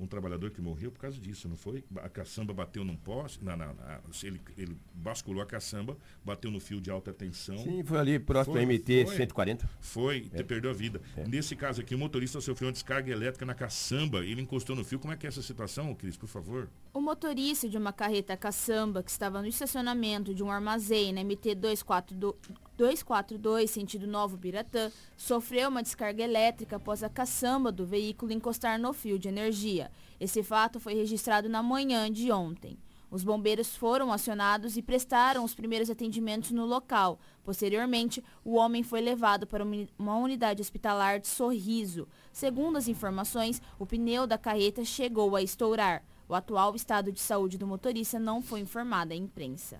um trabalhador que morreu por causa disso, não foi? A caçamba bateu num poste, na, na, na, ele, ele basculou a caçamba, bateu no fio de alta tensão. Sim, foi ali próximo foi, MT foi, 140. Foi, é. perdeu a vida. É. Nesse caso aqui, o motorista sofreu uma descarga elétrica na caçamba, ele encostou no fio. Como é que é essa situação, Cris, por favor? O motorista de uma carreta caçamba que estava no estacionamento de um armazém na MT 242 242, sentido Novo Biratã, sofreu uma descarga elétrica após a caçamba do veículo encostar no fio de energia. Esse fato foi registrado na manhã de ontem. Os bombeiros foram acionados e prestaram os primeiros atendimentos no local. Posteriormente, o homem foi levado para uma unidade hospitalar de Sorriso. Segundo as informações, o pneu da carreta chegou a estourar. O atual estado de saúde do motorista não foi informado à imprensa.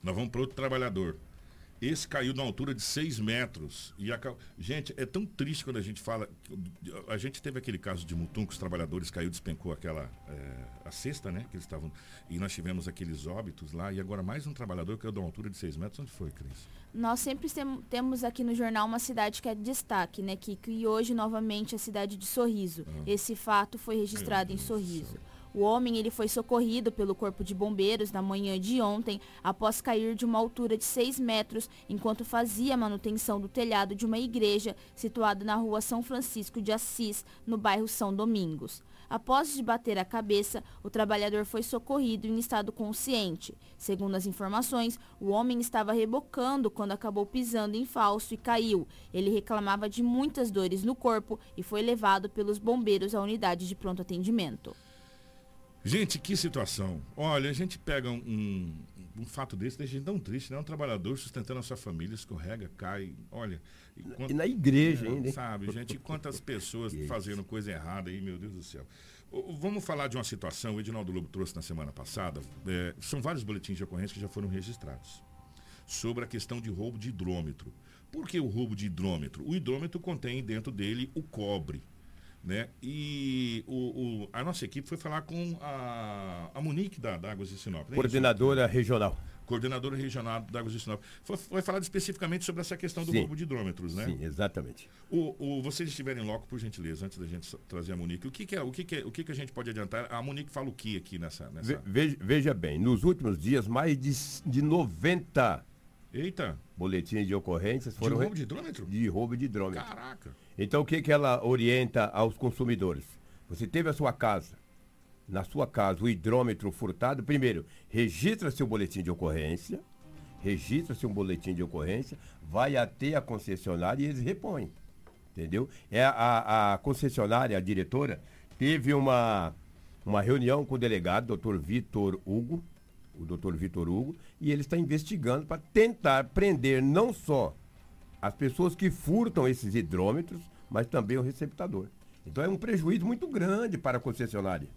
Nós vamos para outro trabalhador. Esse caiu na altura de 6 metros. E a... Gente, é tão triste quando a gente fala. A gente teve aquele caso de Mutum, que os trabalhadores caiu, despencou aquela. É, a cesta, né? Que eles estavam. E nós tivemos aqueles óbitos lá. E agora mais um trabalhador caiu de uma altura de 6 metros. Onde foi, Cris? Nós sempre tem, temos aqui no jornal uma cidade que é de destaque, né, Kiko? E hoje, novamente, a cidade de Sorriso. Ah. Esse fato foi registrado em Sorriso. O homem ele foi socorrido pelo Corpo de Bombeiros na manhã de ontem após cair de uma altura de 6 metros enquanto fazia manutenção do telhado de uma igreja situada na rua São Francisco de Assis, no bairro São Domingos. Após bater a cabeça, o trabalhador foi socorrido em estado consciente. Segundo as informações, o homem estava rebocando quando acabou pisando em falso e caiu. Ele reclamava de muitas dores no corpo e foi levado pelos bombeiros à unidade de pronto atendimento. Gente, que situação. Olha, a gente pega um, um, fato desse, deixa a gente tão triste, né? Um trabalhador sustentando a sua família, escorrega, cai. Olha. E, quant... e na igreja é, ainda. Sabe, gente, quantas pessoas fazendo coisa errada aí, meu Deus do céu. Vamos falar de uma situação, o Edinaldo Lobo trouxe na semana passada. É, são vários boletins de ocorrência que já foram registrados sobre a questão de roubo de hidrômetro. Por que o roubo de hidrômetro? O hidrômetro contém dentro dele o cobre Né? E o, o, a nossa equipe foi falar com a, a Monique da, da Águas de Sinop. né? Coordenadora regional. Coordenadora regional da Águas de Sinop. Foi, foi falado especificamente sobre essa questão do Sim. roubo de hidrômetros, né? Sim, exatamente. O, o, vocês estiverem logo, por gentileza, antes da gente trazer a Monique, o que, que é, o que, que é, o que, que a gente pode adiantar? A Monique fala o que aqui nessa. nessa... Ve- Veja, veja bem, nos últimos dias, mais de, de 90 Eita, boletins de ocorrências de foram re- roubo de hidrômetro? de roubo de hidrômetro. Caraca. Então, o que, que ela orienta aos consumidores? Você teve a sua casa, na sua casa, o hidrômetro furtado. Primeiro, registra seu boletim de ocorrência, registra seu boletim de ocorrência, vai até a concessionária e eles repõem. Entendeu? É a, a concessionária, a diretora, teve uma, uma reunião com o delegado, doutor Vitor Hugo, o doutor Vitor Hugo, e ele está investigando para tentar prender não só as pessoas que furtam esses hidrômetros, mas também o receptador. Então é um prejuízo muito grande para a concessionária.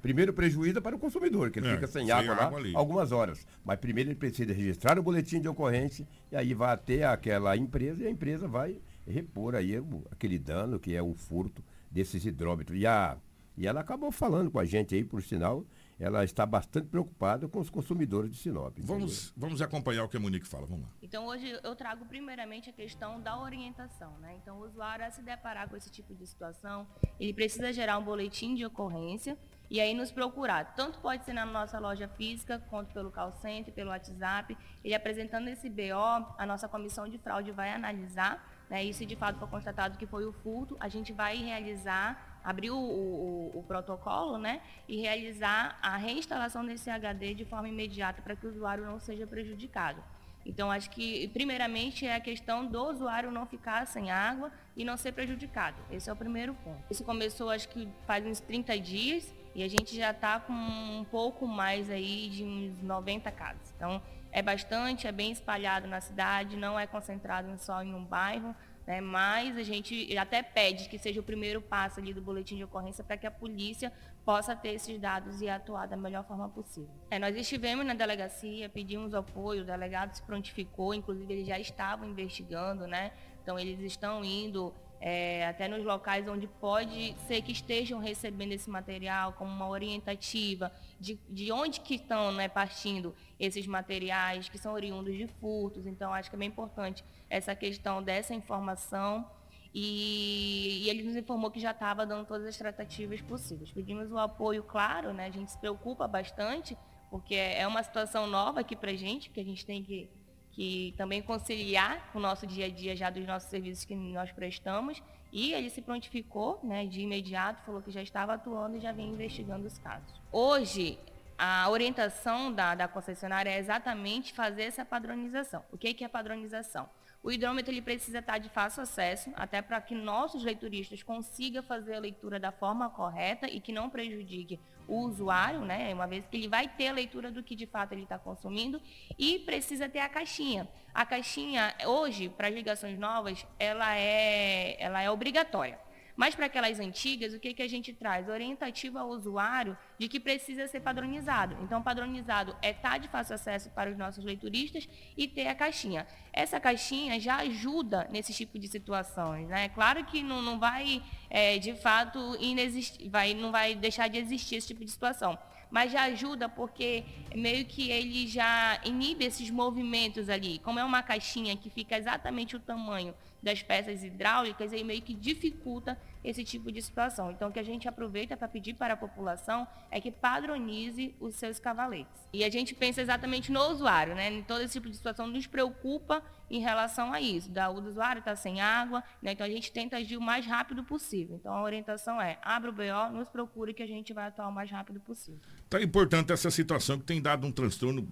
Primeiro prejuízo é para o consumidor, que ele É, fica sem, sem água, água lá ali. algumas horas. Mas primeiro ele precisa registrar o boletim de ocorrência e aí vai até aquela empresa e a empresa vai repor aí aquele dano que é o furto desses hidrômetros. E, a, e ela acabou falando com a gente aí, por sinal, ela está bastante preocupada com os consumidores de Sinop. entendeu? Vamos, vamos acompanhar o que a Monique fala. Vamos lá. Então hoje eu trago primeiramente a questão da orientação, né? Então o usuário a se deparar com esse tipo de situação, ele precisa gerar um boletim de ocorrência e aí nos procurar. Tanto pode ser na nossa loja física, quanto pelo call center, pelo WhatsApp. Ele apresentando esse BO, a nossa comissão de fraude vai analisar, né? E se de fato for constatado que foi o furto, a gente vai realizar, abrir o, o- o- protocolo, né? E realizar a reinstalação desse HD de forma imediata para que o usuário não seja prejudicado. Então, acho que, primeiramente, é a questão do usuário não ficar sem água e não ser prejudicado. Esse é o primeiro ponto. Isso começou, acho que faz uns 30 dias e a gente já está com um pouco mais aí de uns 90 casos. Então, é bastante, é bem espalhado na cidade, não é concentrado só em um bairro, né? mas a gente até pede que seja o primeiro passo ali do boletim de ocorrência para que a polícia possa ter esses dados e atuar da melhor forma possível. É, nós estivemos na delegacia, pedimos apoio, o delegado se prontificou, inclusive eles já estavam investigando, né? Então eles estão indo é, até nos locais onde pode ser que estejam recebendo esse material como uma orientativa de, de onde que estão né, partindo esses materiais que são oriundos de furtos. Então acho que é bem importante essa questão dessa informação e, e ele nos informou que já estava dando todas as tratativas possíveis. Pedimos o apoio, claro, né? A gente se preocupa bastante, porque é uma situação nova aqui para a gente, que a gente tem que, que também conciliar com o nosso dia a dia já dos nossos serviços que nós prestamos. E ele se prontificou né, de imediato, falou que já estava atuando e já vem investigando os casos. Hoje, a orientação da, da concessionária é exatamente fazer essa padronização. O que, que é padronização? O hidrômetro ele precisa estar de fácil acesso, até para que nossos leituristas consigam fazer a leitura da forma correta e que não prejudique o usuário, né? Uma vez que ele vai ter a leitura do que de fato ele está consumindo e precisa ter a caixinha. A caixinha hoje para as ligações novas ela é ela é obrigatória. Mas para aquelas antigas, o que, que a gente traz? Orientativo ao usuário de que precisa ser padronizado. Então, padronizado é estar de fácil acesso para os nossos leituristas e ter a caixinha. Essa caixinha já ajuda nesse tipo de situações. Né? Claro que não, não vai, é, de fato, inexistir, vai, não vai deixar de existir esse tipo de situação mas já ajuda porque meio que ele já inibe esses movimentos ali. Como é uma caixinha que fica exatamente o tamanho das peças hidráulicas, ele meio que dificulta esse tipo de situação. Então, o que a gente aproveita para pedir para a população é que padronize os seus cavaletes. E a gente pensa exatamente no usuário, né? Em todo esse tipo de situação nos preocupa em relação a isso. Da, o usuário está sem água, né? então a gente tenta agir o mais rápido possível. Então, a orientação é, abra o BO, nos procure que a gente vai atuar o mais rápido possível. Tá importante essa situação que tem dado um transtorno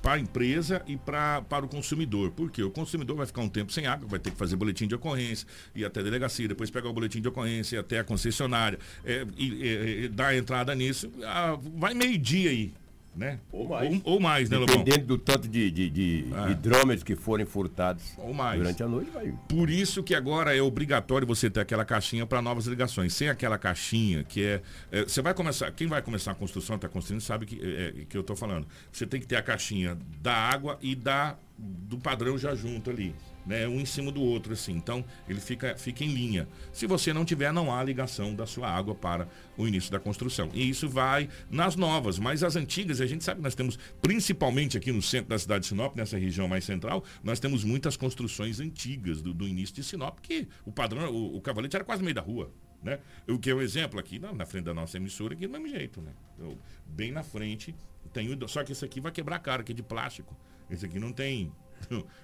para a empresa e pra, para o consumidor. Por quê? O consumidor vai ficar um tempo sem água, vai ter que fazer boletim de ocorrência, ir até a delegacia, depois pegar o boletim de ocorrência, ir até a concessionária, é, e, e dar entrada nisso. Ah, vai meio-dia aí, né? Ou mais. Ou, ou mais, né, Lobão? Dependendo do tanto de, de, de É. hidrômetros que forem furtados Ou mais. durante a noite, vai. Por isso que agora é obrigatório você ter aquela caixinha para novas ligações. Sem aquela caixinha, que é, é, Você vai começar. Quem vai começar a construção, está construindo, sabe que, é, é, que eu estou falando. Você tem que ter a caixinha da água e da do padrão já junto ali. Né, um em cima do outro, assim. Então, ele fica, fica em linha. Se você não tiver, não há ligação da sua água para o início da construção. E isso vai nas novas, mas as antigas, a gente sabe que nós temos, principalmente aqui no centro da cidade de Sinop, nessa região mais central, nós temos muitas construções antigas do, do início de Sinop, que o padrão, o, o cavalete era quase meio da rua. Né? O que é um exemplo aqui na, na frente da nossa emissora, aqui do mesmo jeito, né? Eu, bem na frente, tem o, só que esse aqui vai quebrar a cara, que é de plástico. Esse aqui não tem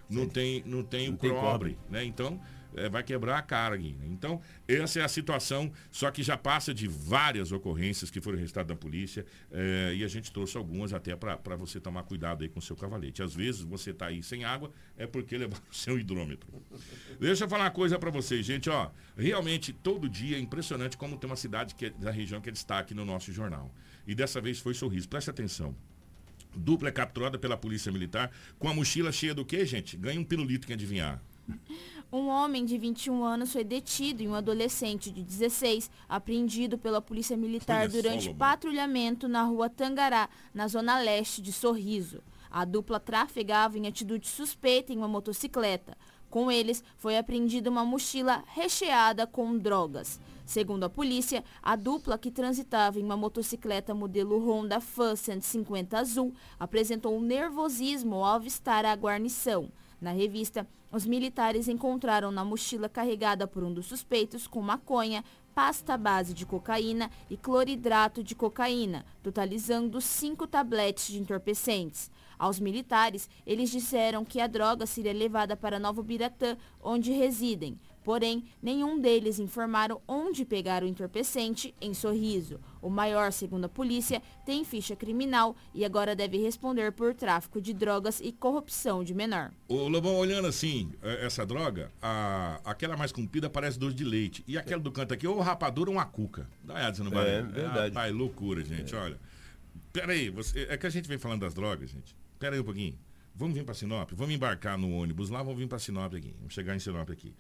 não tem, não tem não o cobre, cobre, né? Então, é, vai quebrar a cara aqui. Né? Então, essa é a situação, só que já passa de várias ocorrências que foram registradas da polícia é, e a gente trouxe algumas até para você tomar cuidado aí com o seu cavalete. Às vezes você está aí sem água, é porque levar o seu hidrômetro. Deixa eu falar uma coisa para vocês, gente, ó. Realmente, todo dia é impressionante como tem uma cidade que é, da região que é destaque no nosso jornal. E dessa vez foi Sorriso. Preste atenção. Dupla é capturada pela polícia militar com a mochila cheia do quê, gente? Ganha um pirulito, quem adivinhar. Um homem de 21 anos foi detido e um adolescente de 16 apreendido pela polícia militar Olha durante só, patrulhamento na rua Tangará, na zona leste de Sorriso. A dupla trafegava em atitude suspeita em uma motocicleta. Com eles, foi apreendida uma mochila recheada com drogas. Segundo a polícia, a dupla que transitava em uma motocicleta modelo Honda Fan 150 azul apresentou um nervosismo ao avistar a guarnição. Na revista, os militares encontraram na mochila carregada por um dos suspeitos com maconha, pasta base de cocaína e cloridrato de cocaína, totalizando cinco tabletes de entorpecentes. Aos militares, eles disseram que a droga seria levada para Novo Biratã, onde residem. Porém, nenhum deles informaram onde pegar o entorpecente em Sorriso. O maior, segundo a polícia, tem ficha criminal e agora deve responder por tráfico de drogas e corrupção de menor. O Lobão, olhando assim, é, essa droga, a, aquela mais comprida parece doce de leite. E aquela do canto aqui, ou rapadura ou uma cuca. Dá uma você não vai. É, verdade. Rapaz, loucura, gente, é. olha. Peraí, você, é que a gente vem falando das drogas, gente. Peraí um pouquinho. Vamos vir para Sinop? Vamos embarcar no ônibus lá, vamos vir para Sinop aqui. Vamos chegar em Sinop aqui.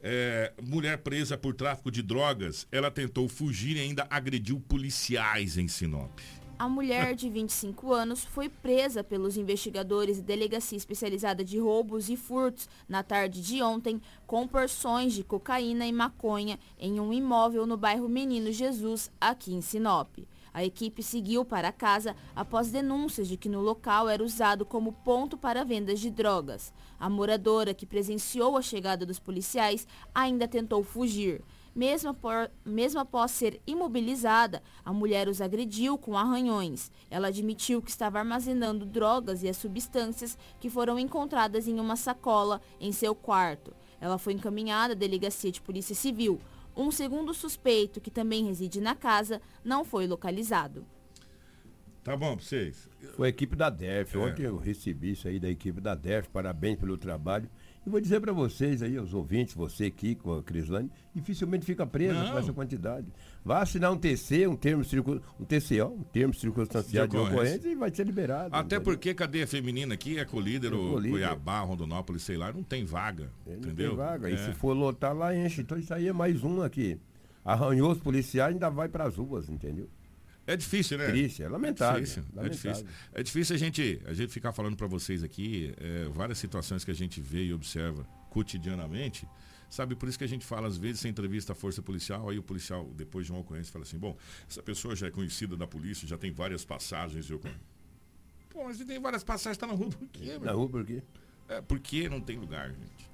É, mulher presa por tráfico de drogas, ela tentou fugir e ainda agrediu policiais em Sinop. A mulher de 25 anos foi presa pelos investigadores da Delegacia Especializada de Roubos e Furtos na tarde de ontem com porções de cocaína e maconha em um imóvel no bairro Menino Jesus, aqui em Sinop. A equipe seguiu para casa após denúncias de que no local era usado como ponto para vendas de drogas. A moradora, que presenciou a chegada dos policiais, ainda tentou fugir. Mesmo, por, mesmo, após ser imobilizada, a mulher os agrediu com arranhões. Ela admitiu que estava armazenando drogas e as substâncias que foram encontradas em uma sacola em seu quarto. Ela foi encaminhada à delegacia de polícia civil. Um segundo suspeito, que também reside na casa, não foi localizado. Tá bom pra vocês. Foi a equipe da DEF. É. Ontem eu recebi isso aí da equipe da DEF. Parabéns pelo trabalho. E vou dizer para vocês aí, os ouvintes, você aqui com a Crislane, dificilmente fica preso Não. com essa quantidade. Vai assinar um TC, um termo um TCO, um termo circunstanciado de, de ocorrência e vai ser liberado. Até porque cadeia feminina aqui é colíder, ou Cuiabá, Rondonópolis, sei lá, não tem vaga. Entendeu? Não tem vaga. É. E se for lotar lá, enche. Então isso aí é mais um aqui. Arranhou os policiais, ainda vai para as ruas, entendeu? É difícil, né? Triste, é lamentável. É difícil, lamentável. É, difícil. é difícil a gente, a gente ficar falando para vocês aqui é, várias situações que a gente vê e observa cotidianamente. Sabe, por isso que a gente fala, às vezes, você entrevista a força policial, aí o policial, depois de uma ocorrência, fala assim, bom, essa pessoa já é conhecida da polícia, já tem várias passagens. Eu... Pô, mas tem várias passagens, está na rua por quê? Na rua por quê? É, porque não tem lugar, gente.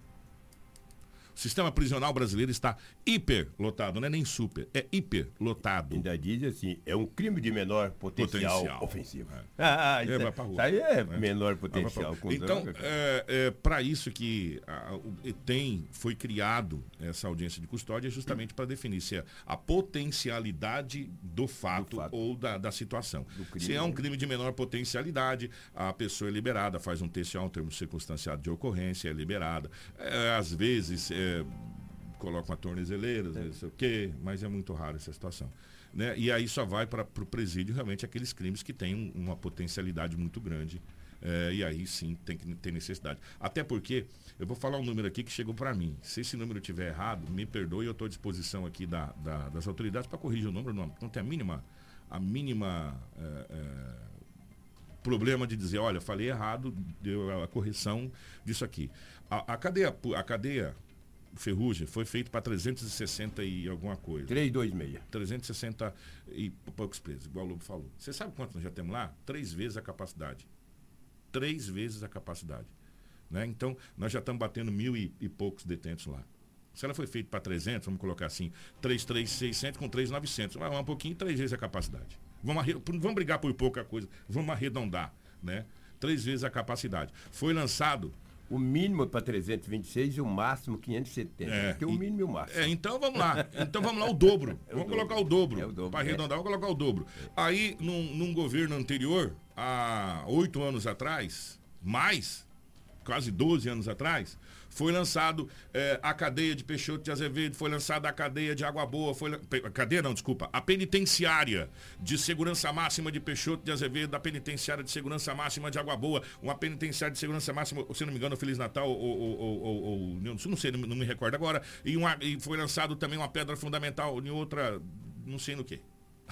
O sistema prisional brasileiro está hiperlotado, não é nem super, é hiperlotado. Ainda diz assim, é um crime de menor potencial, potencial. ofensivo. É. Ah, isso, é, isso aí é, é, menor potencial. então, é, é para isso que a, tem, foi criado essa audiência de custódia justamente para definir se é a potencialidade do fato, do fato. ou da, da situação. Se é um né? crime de menor potencialidade, a pessoa é liberada, faz um TCA, um termo circunstanciado de ocorrência, é liberada. É, às vezes, coloca uma tornezeleira, é. não sei o quê, mas é muito raro essa situação. Né? E aí só vai para o presídio realmente aqueles crimes que têm um, uma potencialidade muito grande. É, e aí sim tem que ter necessidade. Até porque, eu vou falar um número aqui que chegou para mim. Se esse número estiver errado, me perdoe, eu estou à disposição aqui da, da, das autoridades para corrigir o número. Não, não tem a mínima, a mínima é, é problema de dizer, olha, falei errado, deu a correção disso aqui. A, a cadeia, a cadeia ferrugem foi feito para 360 e alguma coisa. 326. 360 e poucos presos, igual o Lobo falou. Você sabe quantos nós já temos lá? Três vezes a capacidade. Três vezes a capacidade. Né? Então, nós já estamos batendo mil e, e poucos detentos lá. Se ela foi feita para 300, vamos colocar assim, 3,600 com 3,900. Vai um pouquinho, três vezes a capacidade. Vamos, vamos brigar por pouca coisa, vamos arredondar, né? Três vezes a capacidade. Foi lançado o mínimo para 326 e o máximo 570. É, Tem o mínimo e o máximo. É, então vamos lá. Então vamos lá, o dobro. É o vamos dobro. colocar o dobro. É dobro. Para arredondar, vamos colocar o dobro. Aí, num, num governo anterior, há oito anos atrás, mais, quase 12 anos atrás, foi lançado é, a cadeia de Peixoto de Azevedo, foi lançada a cadeia de Água Boa, foi a cadeia não, desculpa, a penitenciária de segurança máxima de Peixoto de Azevedo, a penitenciária de segurança máxima de Água Boa, uma penitenciária de segurança máxima, se não me engano, Feliz Natal ou, ou, ou, ou não sei, não me recordo agora, e, uma, e foi lançado também uma pedra fundamental em outra, não sei no que.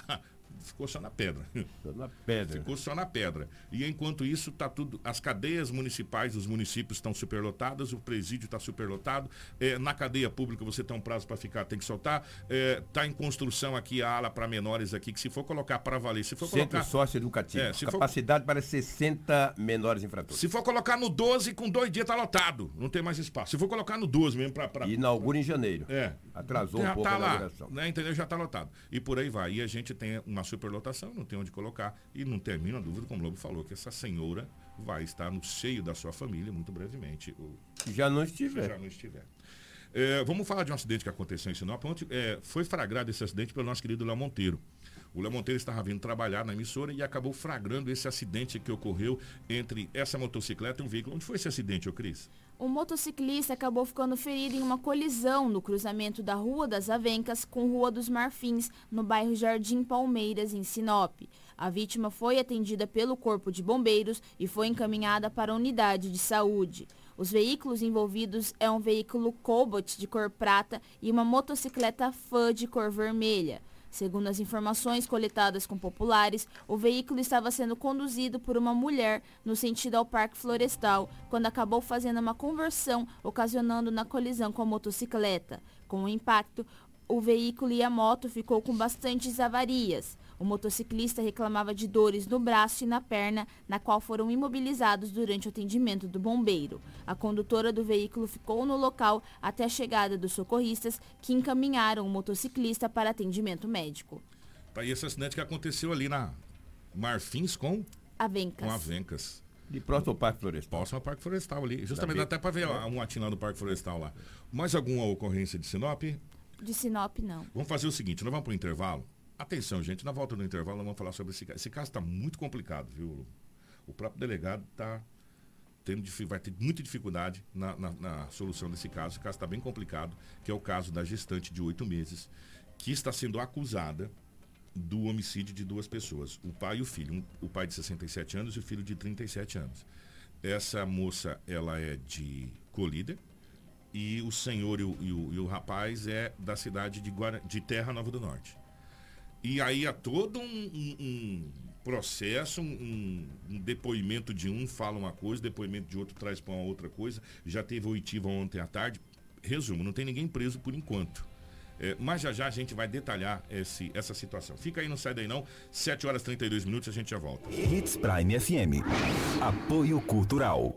ficou só na pedra. Ficou na pedra. Ficou só na pedra. E enquanto isso, tá tudo. As cadeias municipais dos municípios estão superlotadas, o presídio está superlotado. É, na cadeia pública você tem um prazo para ficar, tem que soltar. Está é, tá em construção aqui a ala para menores aqui, que se for colocar para valer, se for Centro colocar. sócio educativo. É, capacidade for... para 60 menores infratores. Se for colocar no 12, com dois dias está lotado. Não tem mais espaço. Se for colocar no 12 mesmo para. Pra... Inaugura em janeiro. É. Atrasou Já um pouco tá a lá, né, Entendeu? Já está lotado. E por aí vai. E a gente tem uma superlotação, não tem onde colocar. E não termina a dúvida, como o Lobo falou, que essa senhora vai estar no seio da sua família muito brevemente. Já não estiver. Já não estiver. É, vamos falar de um acidente que aconteceu em Sinop. Ontem, é, foi flagrado esse acidente pelo nosso querido Léo Monteiro. O Léo Monteiro estava vindo trabalhar na emissora e acabou flagrando esse acidente que ocorreu entre essa motocicleta e um veículo. Onde foi esse acidente, ô Cris? um motociclista acabou ficando ferido em uma colisão no cruzamento da Rua das Avencas com Rua dos Marfins, no bairro Jardim Palmeiras, em Sinop. A vítima foi atendida pelo Corpo de Bombeiros e foi encaminhada para a unidade de saúde. Os veículos envolvidos é um veículo Cobalt de cor prata e uma motocicleta Fã de cor vermelha. Segundo as informações coletadas com populares, o veículo estava sendo conduzido por uma mulher no sentido ao Parque Florestal, quando acabou fazendo uma conversão, ocasionando na colisão com a motocicleta. Com o impacto, o veículo e a moto ficou com bastantes avarias. O motociclista reclamava de dores no braço e na perna, na qual foram imobilizados durante o atendimento do bombeiro. A condutora do veículo ficou no local até a chegada dos socorristas, que encaminharam o motociclista para atendimento médico. Tá aí esse acidente que aconteceu ali na Marfins com Avencas. Com Avencas. De próximo ao Parque Florestal. Próximo ao Parque Florestal ali. Justamente até para ver um atinho lá do Parque Florestal lá. Mais alguma ocorrência de Sinop? De Sinop, não. Vamos fazer o seguinte, nós vamos para o intervalo. Atenção, gente, na volta do intervalo vamos falar sobre esse caso. Esse caso está muito complicado, viu? O próprio delegado está tendo, vai ter muita dificuldade na, na, na solução desse caso. O caso está bem complicado, que é o caso da gestante de oito meses, que está sendo acusada do homicídio de duas pessoas, o pai e o filho. Um, o pai de 67 anos e o filho de 37 anos. Essa moça, ela é de Colíder, e o senhor e o, e o, e o rapaz é da cidade de, Guara, de Terra Nova do Norte. E aí há todo um, um, um processo, um, um, depoimento de um fala uma coisa, depoimento de outro traz para uma outra coisa. Já teve oitiva ontem à tarde. Resumo, não tem ninguém preso por enquanto. É, mas já já a gente vai detalhar esse, essa situação. Fica aí, não sai daí não. 7 horas e 32 minutos, a gente já volta. Hits Prime FM. Apoio Cultural.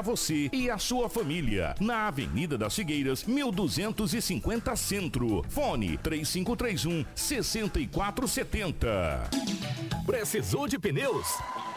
você você e a sua família. Na Avenida das Figueiras, 1250 Centro. Fone 3531 6470. Precisou de pneus?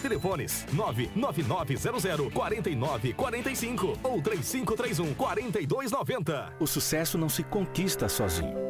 Telefones 99900 4945 ou 3531 4290. O sucesso não se conquista sozinho.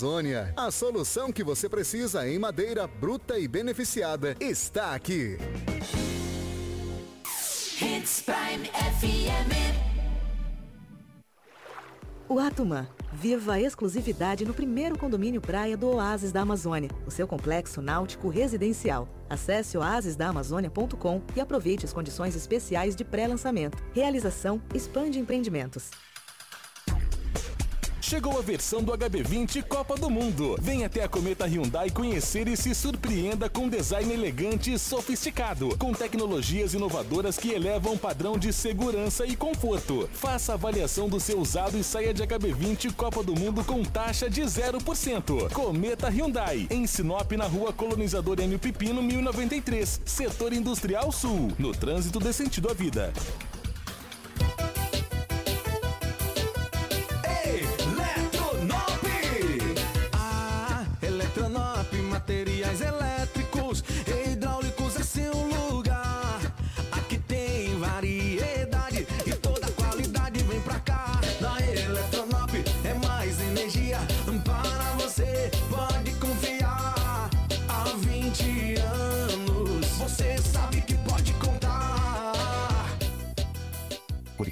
A solução que você precisa em madeira bruta e beneficiada está aqui. Hits Prime FM. O Atumã. Viva a exclusividade no primeiro condomínio praia do Oásis da Amazônia, o seu complexo náutico residencial. Acesse oasisdaamazônia.com e aproveite as condições especiais de pré-lançamento. Realização Expande Empreendimentos. Chegou a versão do HB20 Copa do Mundo. Venha até a Cometa Hyundai conhecer e se surpreenda com design elegante e sofisticado, com tecnologias inovadoras que elevam o padrão de segurança e conforto. Faça avaliação do seu usado e saia de HB20 Copa do Mundo com taxa de 0%. Cometa Hyundai, em Sinop, na rua Colonizador M. Pipino, 1093, Setor Industrial Sul, no trânsito de sentido à vida.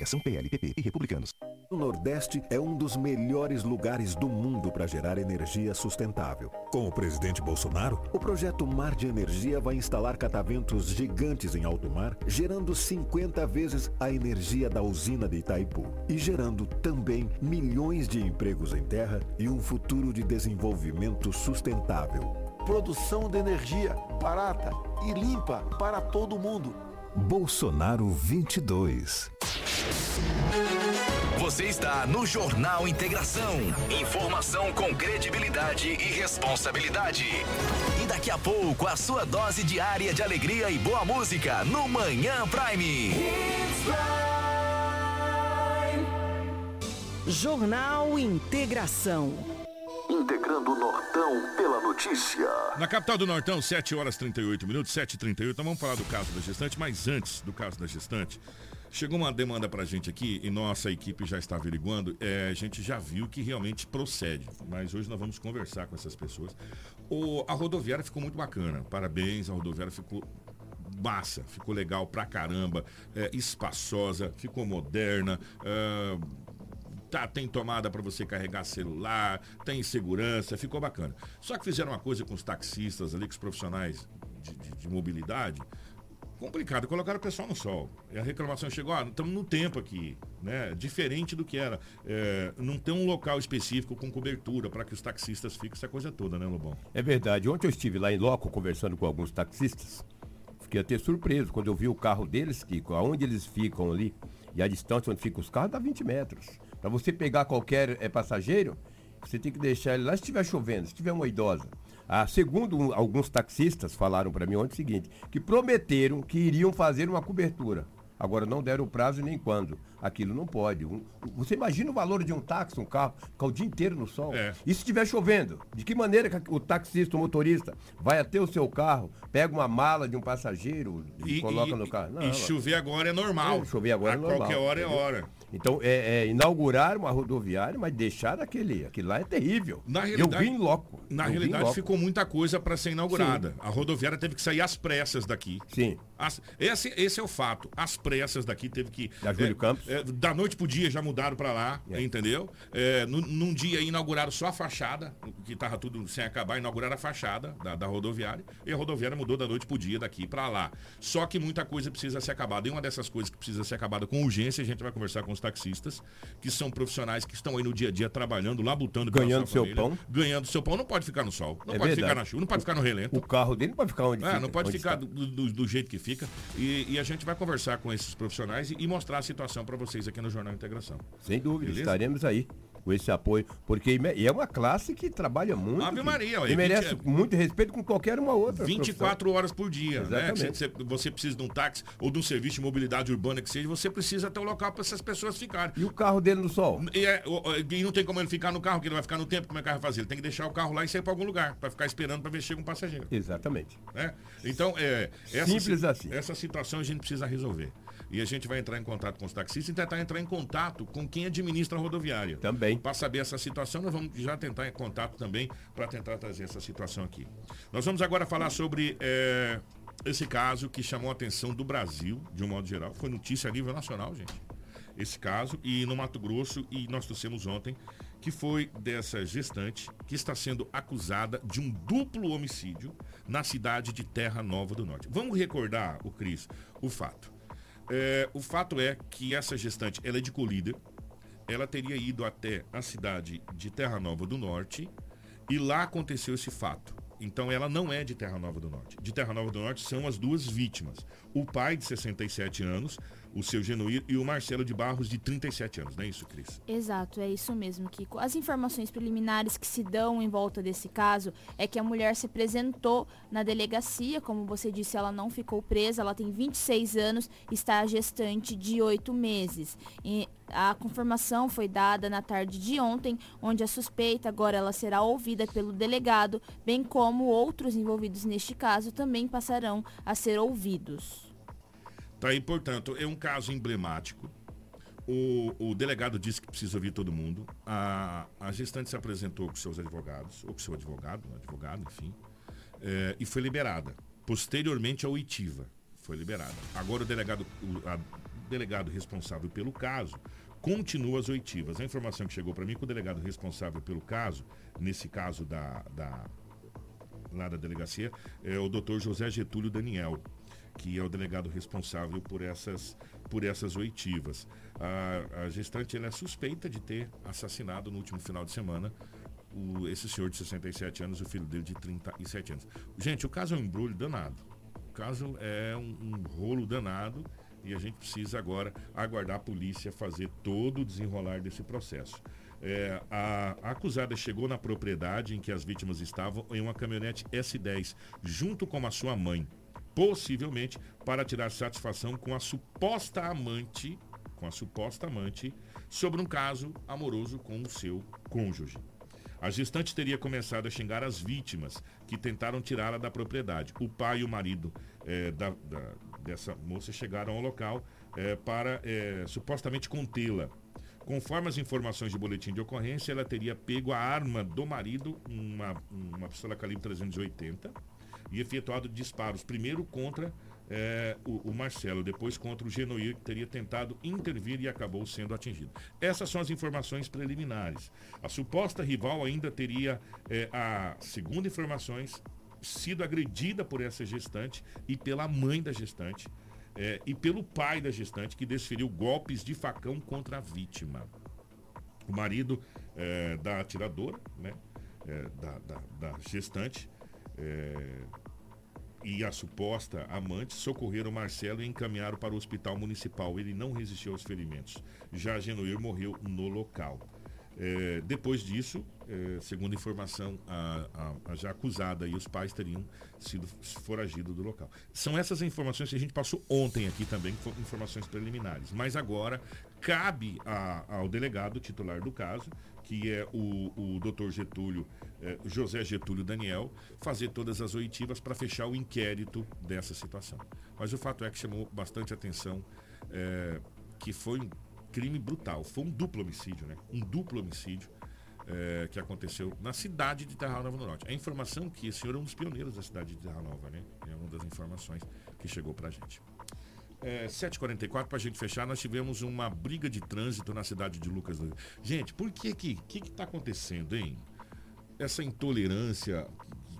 Coligação PLPP e Republicanos. O Nordeste é um dos melhores lugares do mundo para gerar energia sustentável. Com o presidente Bolsonaro, o projeto Mar de Energia vai instalar cataventos gigantes em alto mar, gerando 50 vezes a energia da usina de Itaipu e gerando também milhões de empregos em terra e um futuro de desenvolvimento sustentável. Produção de energia barata e limpa para todo mundo. Bolsonaro 22. Você está no Jornal Integração. Informação com credibilidade e responsabilidade. E daqui a pouco, a sua dose diária de alegria e boa música no Manhã Prime. Jornal Integração. Integrando o Nortão pela notícia. Na capital do Nortão, 7 horas 38 minutos, 7 h 38 Então vamos falar do caso da gestante, mas antes do caso da gestante, chegou uma demanda pra gente aqui e nossa equipe já está averiguando. É, a gente já viu que realmente procede, mas hoje nós vamos conversar com essas pessoas. O, a rodoviária ficou muito bacana. Parabéns, a rodoviária ficou massa, ficou legal pra caramba, é, espaçosa, ficou moderna. é, Tá, tem tomada para você carregar celular, tem segurança, ficou bacana. Só que fizeram uma coisa com os taxistas ali, com os profissionais de, de- de mobilidade, complicado, colocaram o pessoal no sol. E a reclamação chegou, ah, estamos no tempo aqui, né? Diferente do que era. É, não tem um local específico com cobertura para que os taxistas fiquem, essa coisa toda, né, Lobão? É verdade. Ontem eu estive lá em Loco conversando com alguns taxistas. Fiquei até surpreso quando eu vi o carro deles, Kiko, aonde eles ficam ali, e a distância onde ficam os carros dá 20 metros. Para você pegar qualquer eh, passageiro, você tem que deixar ele lá se estiver chovendo, se tiver uma idosa. Ah, segundo um- alguns taxistas falaram para mim ontem o seguinte, que prometeram que iriam fazer uma cobertura. Agora não deram prazo nem quando. Aquilo não pode. Um- você imagina o valor de um táxi, um carro, ficar o dia inteiro no sol. E se estiver chovendo? De que maneira que o taxista, o motorista, vai até o seu carro, pega uma mala de um passageiro e, coloca no carro? e chover agora é normal. É, chover agora A é normal. qualquer hora é entendeu? hora. Então, é, é inaugurar uma rodoviária, mas deixar aquele. Aquilo lá é terrível. Na eu realidade- vi em loco. Na eu realidade, loco. ficou muita coisa para ser inaugurada. A rodoviária teve que sair às pressas daqui. Sim. As- esse, esse é o fato. As pressas daqui teve que. Da Júlio é, Campos. É, da noite pro dia já mudaram para lá, É. entendeu? É, num, num dia inauguraram só a fachada, que tava tudo sem acabar, inauguraram a fachada da, da rodoviária. E a rodoviária mudou da noite pro dia daqui para lá. Só que muita coisa precisa ser acabada. E uma dessas coisas que precisa ser acabada com urgência, a gente vai conversar com os taxistas, que são profissionais que estão aí no dia a dia trabalhando, labutando Ganhando seu família, pão. Ganhando seu pão. Não pode ficar no sol. Não É pode verdade. ficar na chuva, não pode ficar no relento. O carro dele não pode ficar onde É, fica, não pode ficar do, do- do jeito que fica. E, e a gente vai conversar com esses profissionais e, e mostrar a situação para vocês aqui no Jornal Integração. Sem dúvida, Beleza? estaremos aí com esse apoio. Porque é uma classe que trabalha muito. Ave Maria, ué, E merece 20 muito respeito com qualquer uma outra. 24 horas por dia, né? Exatamente. Você, você precisa de um táxi ou de um serviço de mobilidade urbana que seja, você precisa ter um local para essas pessoas ficarem. E o carro dele no sol? E, é, e não tem como ele ficar no carro, que ele vai ficar no tempo, como é que vai fazer? Ele tem que deixar o carro lá e sair para algum lugar, para ficar esperando para ver se chega um passageiro. Exatamente. né? Então, é, essa, Simples si- assim. essa situação a gente precisa resolver. E a gente vai entrar em contato com os taxistas e tentar entrar em contato com quem administra a rodoviária. Também. Para saber essa situação, nós vamos já tentar em contato também para tentar trazer essa situação aqui. Nós vamos agora falar sobre é, esse caso que chamou a atenção do Brasil, de um modo geral. Foi notícia a nível nacional, gente. Esse caso, e no Mato Grosso, e nós trouxemos ontem, que foi dessa gestante que está sendo acusada de um duplo homicídio na cidade de Terra Nova do Norte. Vamos recordar, o Cris, o fato. É, o fato é que essa gestante, ela é de Colíder, ela teria ido até a cidade de Terra Nova do Norte e lá aconteceu esse fato. Então ela não é de Terra Nova do Norte. De Terra Nova do Norte são as duas vítimas. O pai de 67 anos, o seu Genuíno, e o Marcelo de Barros de 37 anos. Não é isso, Cris? Exato, é isso mesmo, Kiko. As informações preliminares que se dão em volta desse caso é que a mulher se apresentou na delegacia, como você disse, ela não ficou presa, ela tem 26 anos, está gestante de 8 meses. E a confirmação foi dada na tarde de ontem, onde a suspeita agora ela será ouvida pelo delegado, bem como outros envolvidos neste caso também passarão a ser ouvidos. Tá aí, portanto, é um caso emblemático. O, o delegado disse que precisa ouvir todo mundo. A, a gestante se apresentou com seus advogados, ou com seu advogado, advogado, enfim, é, e foi liberada. Posteriormente, a oitiva foi liberada. Agora, o delegado, o a- delegado responsável pelo caso continua as oitivas. A informação que chegou para mim é que o delegado responsável pelo caso, nesse caso da, da, lá da delegacia, é o doutor José Getúlio Daniel, que é o delegado responsável por essas, por essas oitivas. A, a gestante é suspeita de ter assassinado no último final de semana o- esse senhor de 67 anos, o filho dele de 37 anos. Gente, o caso é um embrulho danado. O caso é um, um rolo danado e a gente precisa agora aguardar a polícia fazer todo o desenrolar desse processo. É, a, a acusada chegou na propriedade em que as vítimas estavam em uma caminhonete S10, junto com a sua mãe, possivelmente para tirar satisfação com a suposta amante, com a suposta amante, sobre um caso amoroso com o seu cônjuge. A gestante teria começado a xingar as vítimas que tentaram tirá-la da propriedade. O pai e o marido eh, da- da- dessa moça chegaram ao local eh, para eh, supostamente contê-la. Conforme as informações de boletim de ocorrência, ela teria pego a arma do marido, uma, uma pistola calibre 380, e efetuado disparos, primeiro contra eh, o, o Marcelo, depois contra o Genoir, que teria tentado intervir e acabou sendo atingido. Essas são as informações preliminares. A suposta rival ainda teria, eh, a segundo informações, sido agredida por essa gestante e pela mãe da gestante. eh, e pelo pai da gestante, que desferiu golpes de facão contra a vítima. O marido da atiradora, né, da, da- da gestante, e a suposta amante socorreram Marcelo e encaminharam para o hospital municipal. Ele não resistiu aos ferimentos. Já Genoir morreu no local. Eh, depois disso, eh, segundo informação, a, a- a já acusada e os pais teriam sido foragidos do local. São essas informações que a gente passou ontem aqui também, informações preliminares. Mas agora cabe a- ao delegado titular do caso, que é o, o doutor Getúlio, eh, José Getúlio Daniel, fazer todas as oitivas para fechar o inquérito dessa situação. Mas o fato é que chamou bastante atenção eh, que foi um crime brutal, foi um duplo homicídio, né? Um duplo homicídio eh, que aconteceu na cidade de Terra Nova do Norte. A informação que esse senhor é um dos pioneiros da cidade de Terra Nova, né? É uma das informações que chegou pra gente. É, 7h44, pra gente fechar, nós tivemos uma briga de trânsito na cidade de Lucas. Gente, por que que, que que tá acontecendo, hein? Essa intolerância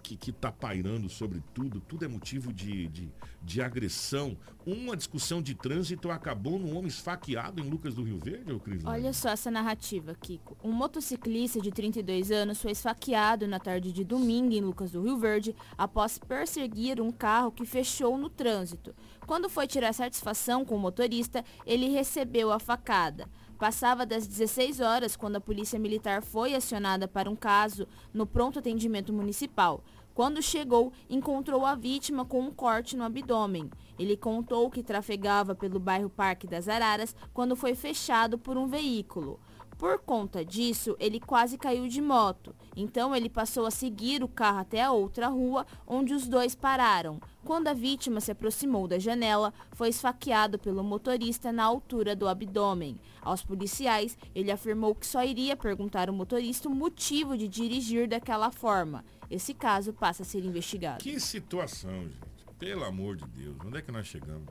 que, que tá pairando sobre tudo, tudo é motivo de, de, de agressão. Uma discussão de trânsito acabou num homem esfaqueado em Lucas do Rio Verde, Cris? Olha só essa narrativa, Kiko. Um motociclista de 32 anos foi esfaqueado na tarde de domingo em Lucas do Rio Verde após perseguir um carro que fechou no trânsito. Quando foi tirar satisfação com o motorista, ele recebeu a facada. Passava das 16 horas quando a polícia militar foi acionada para um caso no pronto atendimento municipal. Quando chegou, encontrou a vítima com um corte no abdômen. Ele contou que trafegava pelo bairro Parque das Araras quando foi fechado por um veículo. Por conta disso, ele quase caiu de moto. Então ele passou a seguir o carro até a outra rua, onde os dois pararam. Quando a vítima se aproximou da janela, foi esfaqueado pelo motorista na altura do abdômen. Aos policiais, ele afirmou que só iria perguntar ao motorista o motivo de dirigir daquela forma. Esse caso passa a ser investigado. Que situação, gente. Pelo amor de Deus, onde é que nós chegamos?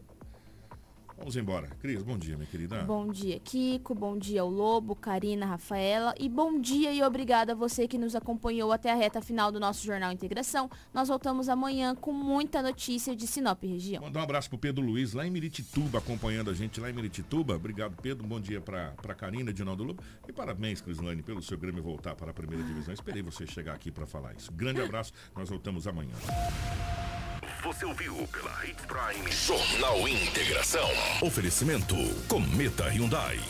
Vamos embora. Cris, bom dia, minha querida. Bom dia, Kiko. Bom dia ao Lobo, Karina, Rafaela. E bom dia e obrigada a você que nos acompanhou até a reta final do nosso Jornal Integração. Nós voltamos amanhã com muita notícia de Sinop região. Mandar um abraço pro Pedro Luiz, lá em Miritituba, acompanhando a gente lá em Miritituba. Obrigado, Pedro. Bom dia pra, pra Karina, Dinaldo Lobo. E parabéns, Crislane, pelo seu Grêmio voltar para a primeira divisão. Esperei você chegar aqui pra falar isso. Grande abraço, nós voltamos amanhã. Você ouviu pela Hits Prime Jornal Integração. Oferecimento Cometa Hyundai.